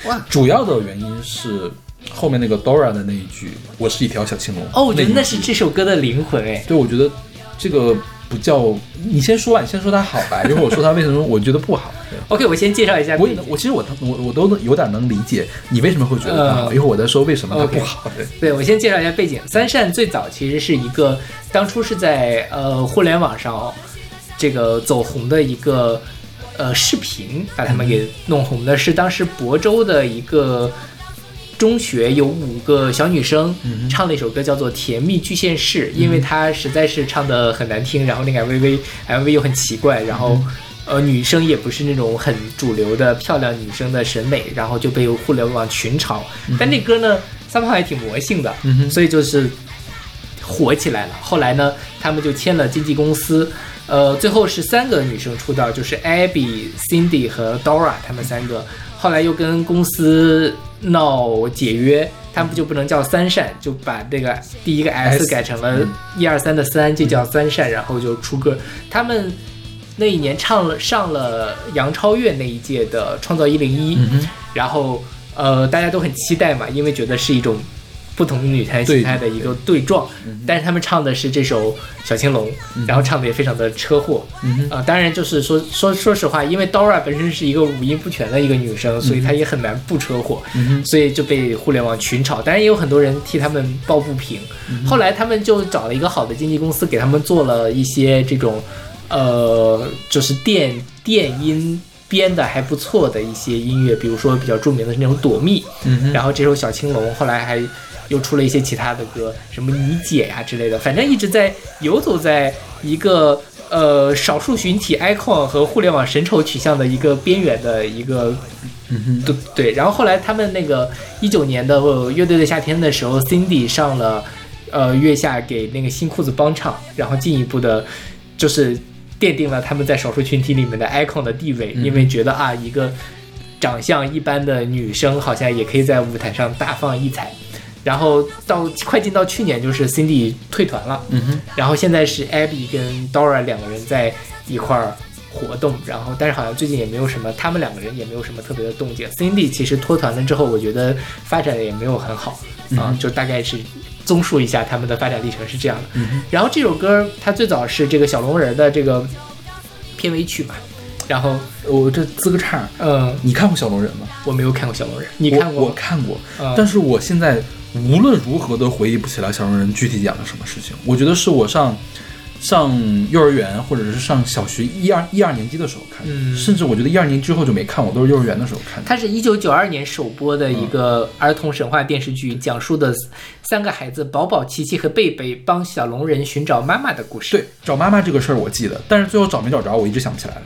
B: 哇，主要的原因是后面那个 Dora 的那一句“我是一条小青龙”。
A: 哦，我觉得那是这首歌的灵魂哎。
B: 对，我觉得这个不叫你先说吧，你先说它好吧，一会儿我说它为什么我觉得不好。
A: OK，我先介绍一下
B: 我。我其实我我我都能有点能理解你为什么会觉得它好，
A: 嗯
B: 一会儿我再说为什么它
A: OK
B: 不好。对，
A: 对，我先介绍一下背景。三善最早其实是一个当初是在呃互联网上、哦、这个走红的一个呃视频，把他们给弄红的，是当时亳州的一个中学有五个小女生
B: 嗯
A: 唱了一首歌叫做《甜蜜巨献式》，因为她实在是唱的很难听，然后那个 MV MV 又很奇怪，然后。呃，女生也不是那种很主流的漂亮女生的审美，然后就被互联网群嘲。但那歌呢，三炮还挺魔性的，
B: 嗯
A: 所以就是火起来了。后来呢，他们就签了经纪公司，呃，最后是三个女生出道，就是 Abby、Cindy 和 Dora 她们三个。后来又跟公司闹解约，他们就不能叫三善，就把这个第一个 S 改成了一二三的三，就叫三善，然后就出歌。他们那一年唱了上了杨超越那一届的创造一零一，然后呃大家都很期待嘛，因为觉得是一种不同女团形态的一个对撞。但是他们唱的是这首《小青龙》，然后唱的也非常的车祸。
B: 嗯
A: 啊、当然就是说说说实话，因为 Dora 本身是一个五音不全的一个女生，所以她也很难不车祸，所以就被互联网群嘲。当然也有很多人替他们抱不平。后来他们就找了一个好的经纪公司，给他们做了一些这种，呃，就是电电音。编的还不错的一些音乐，比如说比较著名的是那种躲蜜，
B: 嗯
A: 然后这首《小青龙》后来还又出了一些其他的歌，什么你姐呀、之类的，反正一直在游走在一个呃少数群体 icon 和互联网神丑取向的一个边缘的一个，
B: 嗯
A: 对对。然后后来他们那个一九年的呃乐队的夏天的时候，Cindy 上了呃月下给那个新裤子帮唱，然后进一步的，就是奠定了他们在少数群体里面的 icon 的地位，因为觉得啊一个长相一般的女生好像也可以在舞台上大放异彩。然后到快进到去年，就是 Cindy 退团了，
B: 嗯哼，
A: 然后现在是 Abby 跟 Dora 两个人在一块儿活动，然后但是好像最近也没有什么，他们两个人也没有什么特别的动静。Cindy 其实脱团了之后，我觉得发展的也没有很好啊，就大概是综述一下他们的发展历程是这样的。然后这首歌它最早是这个小龙人的这个片尾曲嘛，然后
B: 我这资个叉，
A: 嗯，
B: 你看过小龙人吗？
A: 我没有看过小龙人，你看过吗？
B: 我看过，
A: 嗯。
B: 但是我现在无论如何都回忆不起来小龙人具体讲了什么事情。我觉得是我上上幼儿园或者是上小学一二一二年级的时候看的，
A: 嗯
B: 甚至我觉得一二年之后就没看我，都是幼儿园的时候看的。
A: 它是一九九二年首播的一个儿童神话电视剧，讲述的三个孩子宝宝、琪琪和贝贝帮小龙人寻找妈妈的故事。
B: 对，找妈妈这个事儿我记得，但是最后找没找着，我一直想不起来了。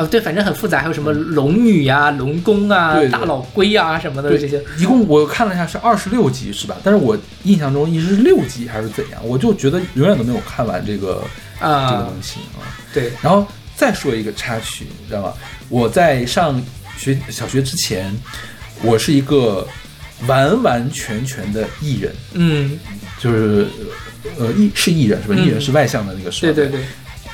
A: 哦，对，反正很复杂，还有什么龙女呀、龙宫啊
B: 对、对
A: 大老龟呀什么的这些。
B: 一共我看了一下是二十六集是吧？但是我印象中一直是六集还是怎样，我就觉得永远都没有看完这个、
A: 啊
B: 这个东西啊。
A: 对，
B: 然后再说一个插曲，你知道吗？我在上学小学之前，我是一个完完全全的艺人，
A: 嗯，
B: 就是呃艺是艺人是吧？
A: 嗯
B: 艺人是外向的那个时候。
A: 对对对，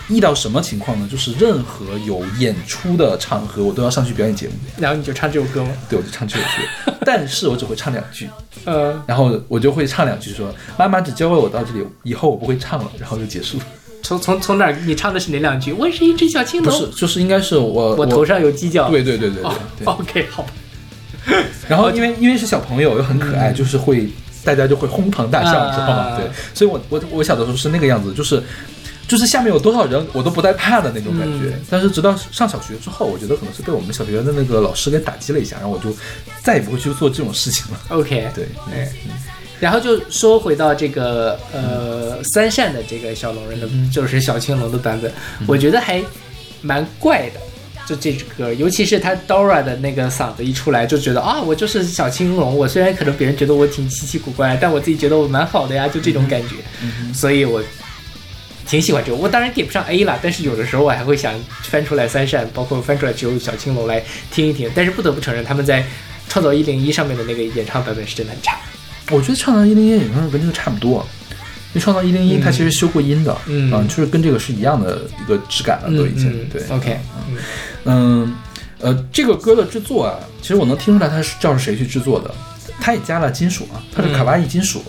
B: 艺到什么情况呢？就是任何有演出的场合，我都要上去表演节目。
A: 然后你就唱这首歌吗？
B: 对，我就唱这首歌，但是我只会唱两句，
A: 呃，
B: 然后我就会唱两句说：“妈妈只教会我到这里，以后我不会唱了。”然后就结束了。
A: 从从从哪儿？你唱的是哪两句？我是一只小青龙，
B: 不是，就是应该是我
A: 我头上有犄角。
B: 对对对对对。
A: OK，好吧。
B: 然后因为因为是小朋友又很可爱，就是会大家就会哄堂大笑，
A: 嗯啊
B: 知道吗？对，所以我我我小的时候是那个样子，就是就是下面有多少人我都不带怕的那种感觉。
A: 嗯
B: 但是直到上小学之后，我觉得可能是被我们小学的那个老师给打击了一下，然后我就再也不会去做这种事情了。
A: OK，
B: 对，
A: 嗯。然后就说回到这个呃三善的这个小龙人的，就是小青龙的版本，我觉得还蛮怪的。就这支歌，尤其是他 Dora 的那个嗓子一出来，就觉得啊，我就是小青龙。我虽然可能别人觉得我挺稀奇古怪，但我自己觉得我蛮好的呀，就这种感觉。所以我挺喜欢这个。我当然给不上 A 了，但是有的时候我还会想翻出来三扇，包括翻出来只有小青龙来听一听。但是不得不承认，他们在创造一零一上面的那个演唱版本是真的很差。
B: 我觉得创造一零一演唱会跟这个差不多。因为创造一零一它其实修过音的，
A: 嗯
B: 啊就是跟这个是一样的一个质感了，都已经、
A: 嗯
B: 对。
A: OK，嗯
B: 嗯，呃，这个歌的制作啊，其实我能听出来它是叫是谁去制作的，它也加了金属啊，它是卡哇伊金属，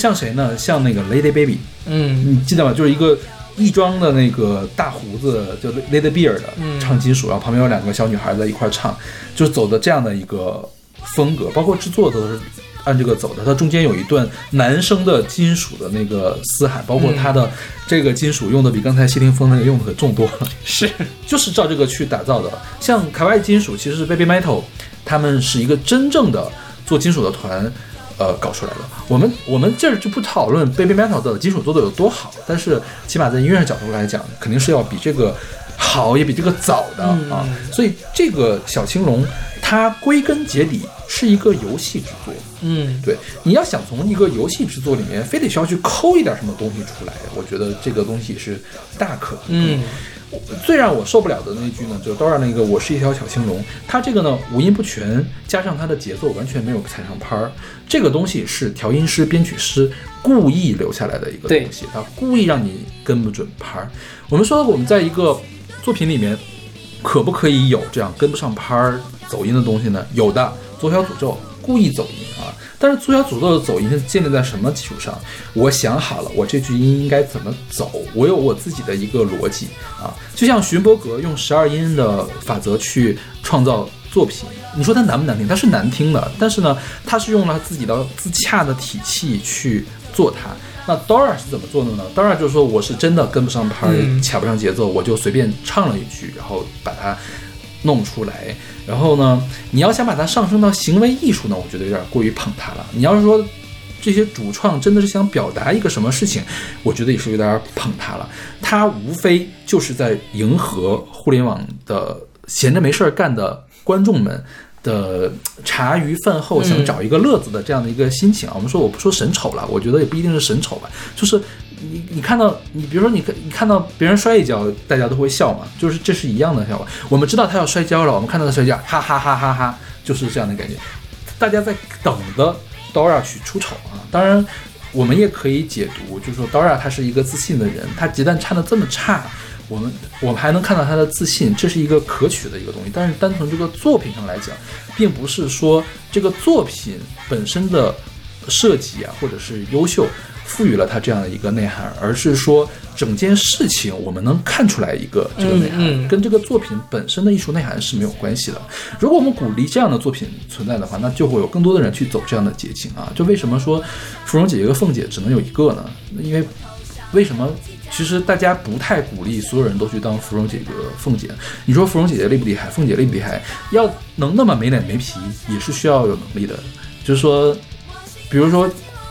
B: 像谁呢？像那个 Lady Baby，
A: 嗯
B: 你记得吗？就是一个亦庄的那个大胡子，就 Lady Beard 的
A: 嗯
B: 唱金属，然后旁边有两个小女孩在一块唱，就是走的这样的一个风格，包括制作都是按这个走的。它中间有一段男生的金属的那个嘶喊，包括它的这个金属用的比刚才谢霆锋那个用的可重多了。
A: 是，
B: 就是照这个去打造的。像卡哇伊金属，其实是 Baby Metal，他们是一个真正的做金属的团，呃，搞出来的。我们我们这儿就不讨论 Baby Metal 的基础做的有多好，但是起码在音乐角度来讲，肯定是要比这个好，也比这个早的啊。所以这个小青龙。它归根结底是一个游戏制作。
A: 嗯，
B: 对，你要想从一个游戏制作里面非得需要去抠一点什么东西出来，我觉得这个东西是大可不必。
A: 嗯
B: 最让我受不了的那句呢，就 Dora 那个“我是一条小青龙”，它这个呢五音不全，加上它的节奏完全没有踩上拍儿，这个东西是调音师、编曲师故意留下来的一个东西，他故意让你跟不准拍儿。我们说我们在一个作品里面，可不可以有这样跟不上拍儿走音的东西呢？有的，《左小诅咒》故意走音啊。但是《左小诅咒》的走音是建立在什么基础上？我想好了，我这句音应该怎么走，我有我自己的一个逻辑啊。就像寻伯格用十二音的法则去创造作品，你说它难不难听？它是难听的，但是呢，他是用了自己的自洽的体系去做它。那 Dora 是怎么做的呢？Dora 就是说我是真的跟不上拍卡不上节奏，我就随便唱了一句，然后把它弄出来。然后呢，你要想把它上升到行为艺术呢，我觉得有点过于捧它了。你要是说这些主创真的是想表达一个什么事情，我觉得也是有点捧它了。它无非就是在迎合互联网的闲着没事儿干的观众们。的茶余饭后想找一个乐子的这样的一个心情啊，我们说我不说神丑了，我觉得也不一定是神丑吧，就是你你看到你比如说你看你看到别人摔一跤，大家都会笑嘛，就是这是一样的笑话。我们知道他要摔跤了，我们看到他摔跤，哈哈哈哈哈，就是这样的感觉。大家在等着 Dora 去出丑啊。当然，我们也可以解读，就是说 Dora 她是一个自信的人，她鸡蛋唱的这么差，我们我们还能看到她的自信，这是一个可取的一个东西。但是单从这个作品上来讲，并不是说这个作品本身的设计啊，或者是优秀。赋予了它这样的一个内涵，而是说整件事情我们能看出来一个这个内涵，
A: 嗯嗯
B: 跟这个作品本身的艺术内涵是没有关系的。如果我们鼓励这样的作品存在的话，那就会有更多的人去走这样的捷径啊。就为什么说芙蓉姐姐和凤姐只能有一个呢？因为为什么？其实大家不太鼓励所有人都去当芙蓉姐姐和凤姐。你说芙蓉姐姐厉不厉害？凤姐厉不厉害？要能那么没脸没皮，也是需要有能力的。就是说，比如说。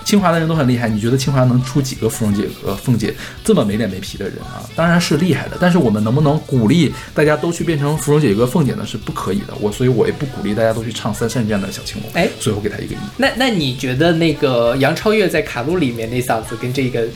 B: 清华的人都很厉害，你觉得清华能出几个芙蓉姐和凤姐这么没脸没皮的人啊？当然是厉害的，但是我们能不能鼓励大家都去变成芙蓉姐和凤姐呢？是不可以的。我所以，我也不鼓励大家都去唱三扇这样的小青龙。
A: 哎
B: 所以我给他一个一。
A: 那那你觉得那个杨超越在卡路里面那嗓子跟这个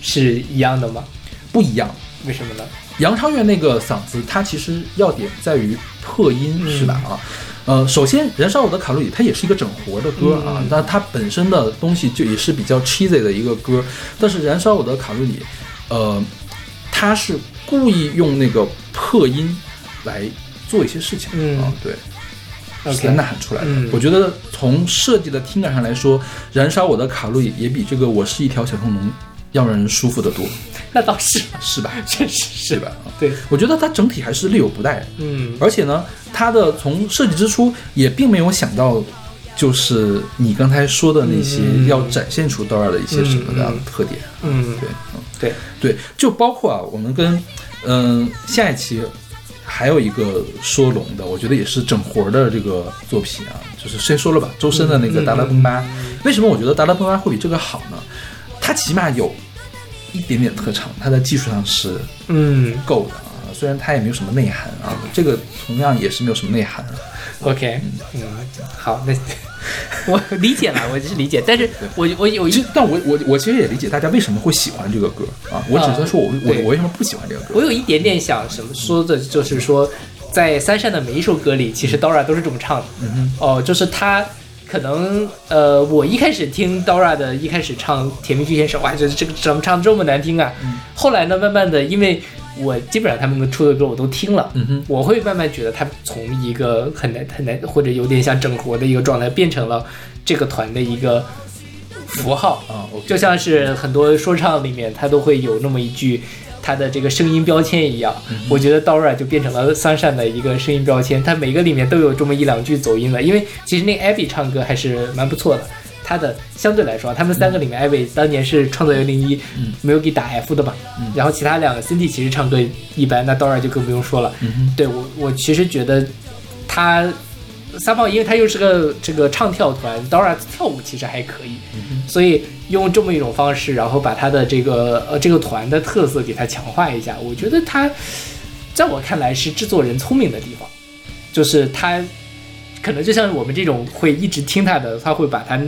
A: 是一样的吗？
B: 不一样，
A: 为什么呢？
B: 杨超越那个嗓子，它其实要点在于破音，
A: 嗯
B: 是吧？啊，呃，首先《燃烧我的卡路里》它也是一个整活的歌啊
A: 嗯，
B: 那、它本身的东西就也是比较 cheesy 的一个歌，但是《燃烧我的卡路里》，呃，它是故意用那个破音来做一些事情、
A: 嗯
B: 啊，对。来呐喊出来的。
A: 嗯
B: 我觉得从设计的听感上来说，燃烧我的卡路里也比这个我是一条小恐龙要让人舒服得多，
A: 那倒是，
B: 是吧？
A: 确实是。
B: 是吧？啊。
A: 对，
B: 我觉得它整体还是力有不逮，
A: 嗯。
B: 而且呢，它的从设计之初也并没有想到，就是你刚才说的那些
A: 嗯
B: 要展现出 Dora 的一些什么样的特点。
A: 嗯，
B: 对，嗯，
A: 对，
B: 对，就包括啊，我们跟嗯、下一期还有一个说龙的，我觉得也是整活儿的这个作品啊，就是先说了吧，周深的那个《达拉崩吧》为什么我觉得《达拉崩吧》会比这个好呢？它起码有一点点特长，他在技术上是
A: 嗯。
B: 够的啊，虽然他也没有什么内涵啊，这个同样也是没有什么内涵啊。
A: ，OK，嗯，好，那 我理解了，我只是理解，但是我我有一，
B: 但我我我其实也理解大家为什么会喜欢这个歌啊，我只是说我我我为什么不喜欢这个歌。
A: 我有一点点想什么说的，就是说，在三善的每一首歌里，其实 Dora 都是这么唱的。
B: 嗯
A: 哦，就是他可能呃，我一开始听 Dora 的，一开始唱《甜蜜巨先生》，哇，觉得这个怎么唱这么难听啊？
B: 嗯。
A: 后来呢，慢慢的，因为我基本上他们出的歌我都听了，我会慢慢觉得他从一个很难很难或者有点像整活的一个状态，变成了这个团的一个符号。
B: 啊
A: 就像是很多说唱里面，他都会有那么一句它的这个声音标签一样。我觉得 Dora 就变成了三善的一个声音标签，它每个里面都有这么一两句走音的。因为其实那 Abby 唱歌还是蛮不错的，他的相对来说，他们三个里面，Abby 当年是创造幺零一没有给打 F 的嘛，然后其他两个 Cindy 其实唱歌一般，那 Dora 就更不用说了。对我我其实觉得他。三炮，因为他又是个这个唱跳团，Dora 跳舞其实还可以，所以用这么一种方式，然后把他的这个呃这个团的特色给他强化一下，我觉得他在我看来是制作人聪明的地方，就是他可能就像我们这种会一直听他的，他会把它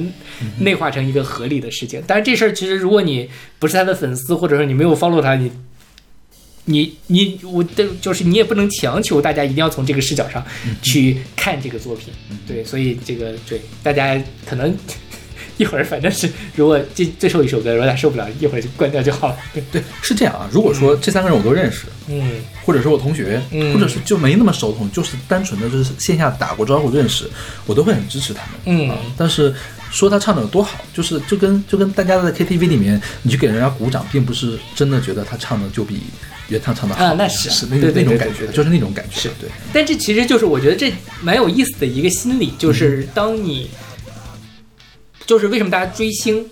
A: 内化成一个合理的事情。但是这事儿其实如果你不是他的粉丝，或者说你没有 follow 他，你你你我的就是你也不能强求大家一定要从这个视角上去看这个作品。对，所以这个对大家可能。一会儿反正是，如果这最后一首歌，如果大家受不了，一会儿就关掉就好了。
B: 对，是这样啊。如果说这三个人我都认识，
A: 嗯
B: 或者是我同学，
A: 嗯
B: 或者是就没那么熟同，就是单纯的就是线下打过招呼认识，我都会很支持他们。
A: 嗯
B: 啊，但是说他唱的有多好，就是就跟就跟大家在 KTV 里面，你去给人家鼓掌，并不是真的觉得他唱的就比原唱唱的好
A: 啊那是
B: 是那
A: 对对
B: 那种感觉，就是那种感觉。
A: 是
B: 对，
A: 但这其实就是我觉得这蛮有意思的一个心理，就是当你，就是为什么大家追星，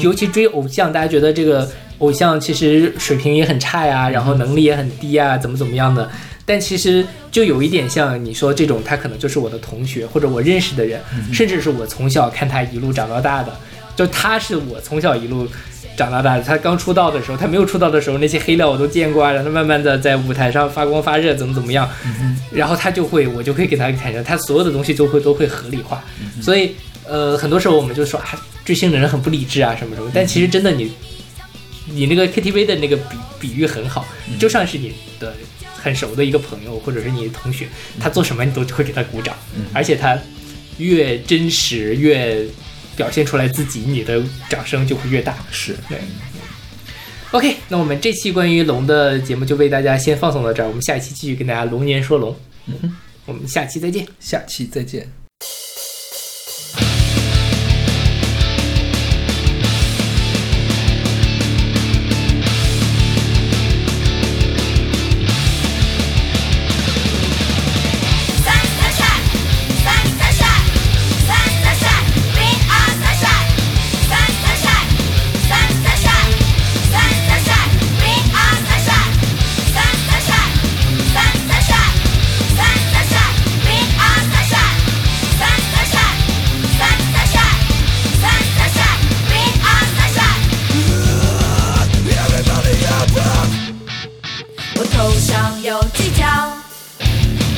A: 尤其追偶像，大家觉得这个偶像其实水平也很差呀，然后能力也很低啊，怎么怎么样的。但其实就有一点像你说这种，他可能就是我的同学或者我认识的人，甚至是我从小看他一路长到大的，就他是我从小一路长到大的。他刚出道的时候，他没有出道的时候，那些黑料我都见过啊，然后慢慢的在舞台上发光发热，怎么怎么样，然后他就会，我就会给他产生，他所有的东西都会都会合理化。所以呃，很多时候我们就说啊，追星的人很不理智啊，什么什么，但其实真的你。你那个 KTV 的那个比比喻很好，就像是你的很熟的一个朋友或者是你的同学，他做什么你都会给他鼓掌，而且他越真实越表现出来自己，你的掌声就会越大。
B: 是
A: 对。OK，那我们这期关于龙的节目就为大家先放送到这儿，我们下一期继续跟大家龙年说龙。
B: 嗯哼，
A: 我们下期再见。
B: 下期再见。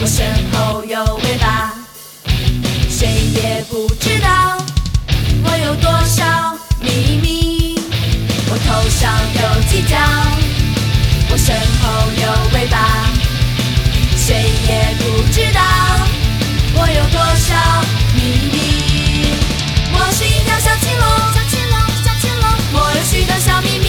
G: 我身后有尾巴，谁也不知道我有多少秘密。我头上有犄角，我身后有尾巴，谁也不知道我有多少秘密。我是一条小青龙，小青龙，小青龙，我有许多小秘密，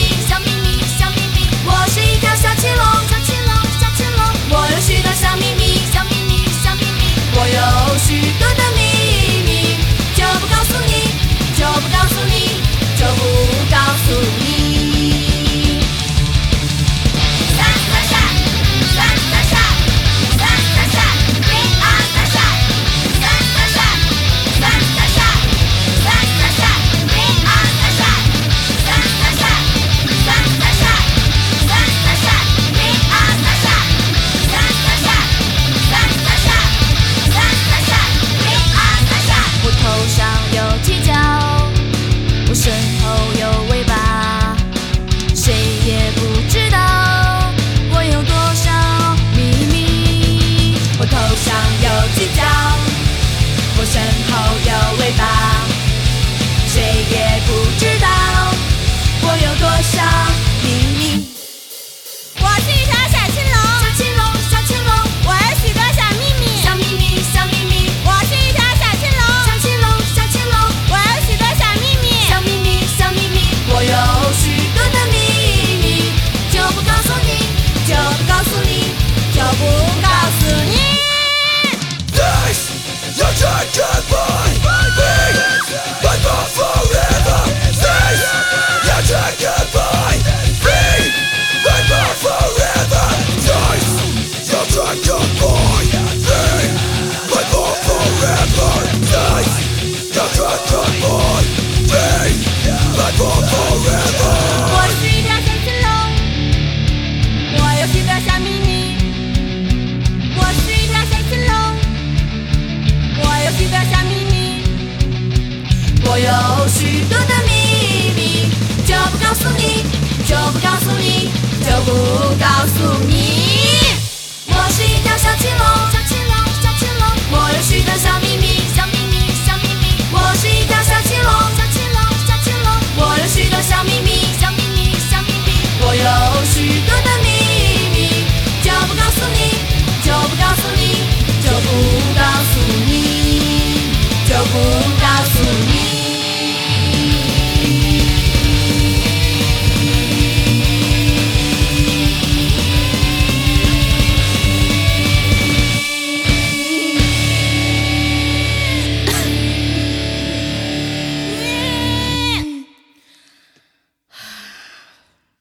G: 你就不告诉你就不告诉你。我是一条小青龙小青龙小青龙我有许多小秘密小秘密小秘密。我是一条小青龙小青龙小青龙。我有许多小秘密小秘密小秘密。我有许多的秘密就不告诉你就不告诉你就不告诉你就不告诉你。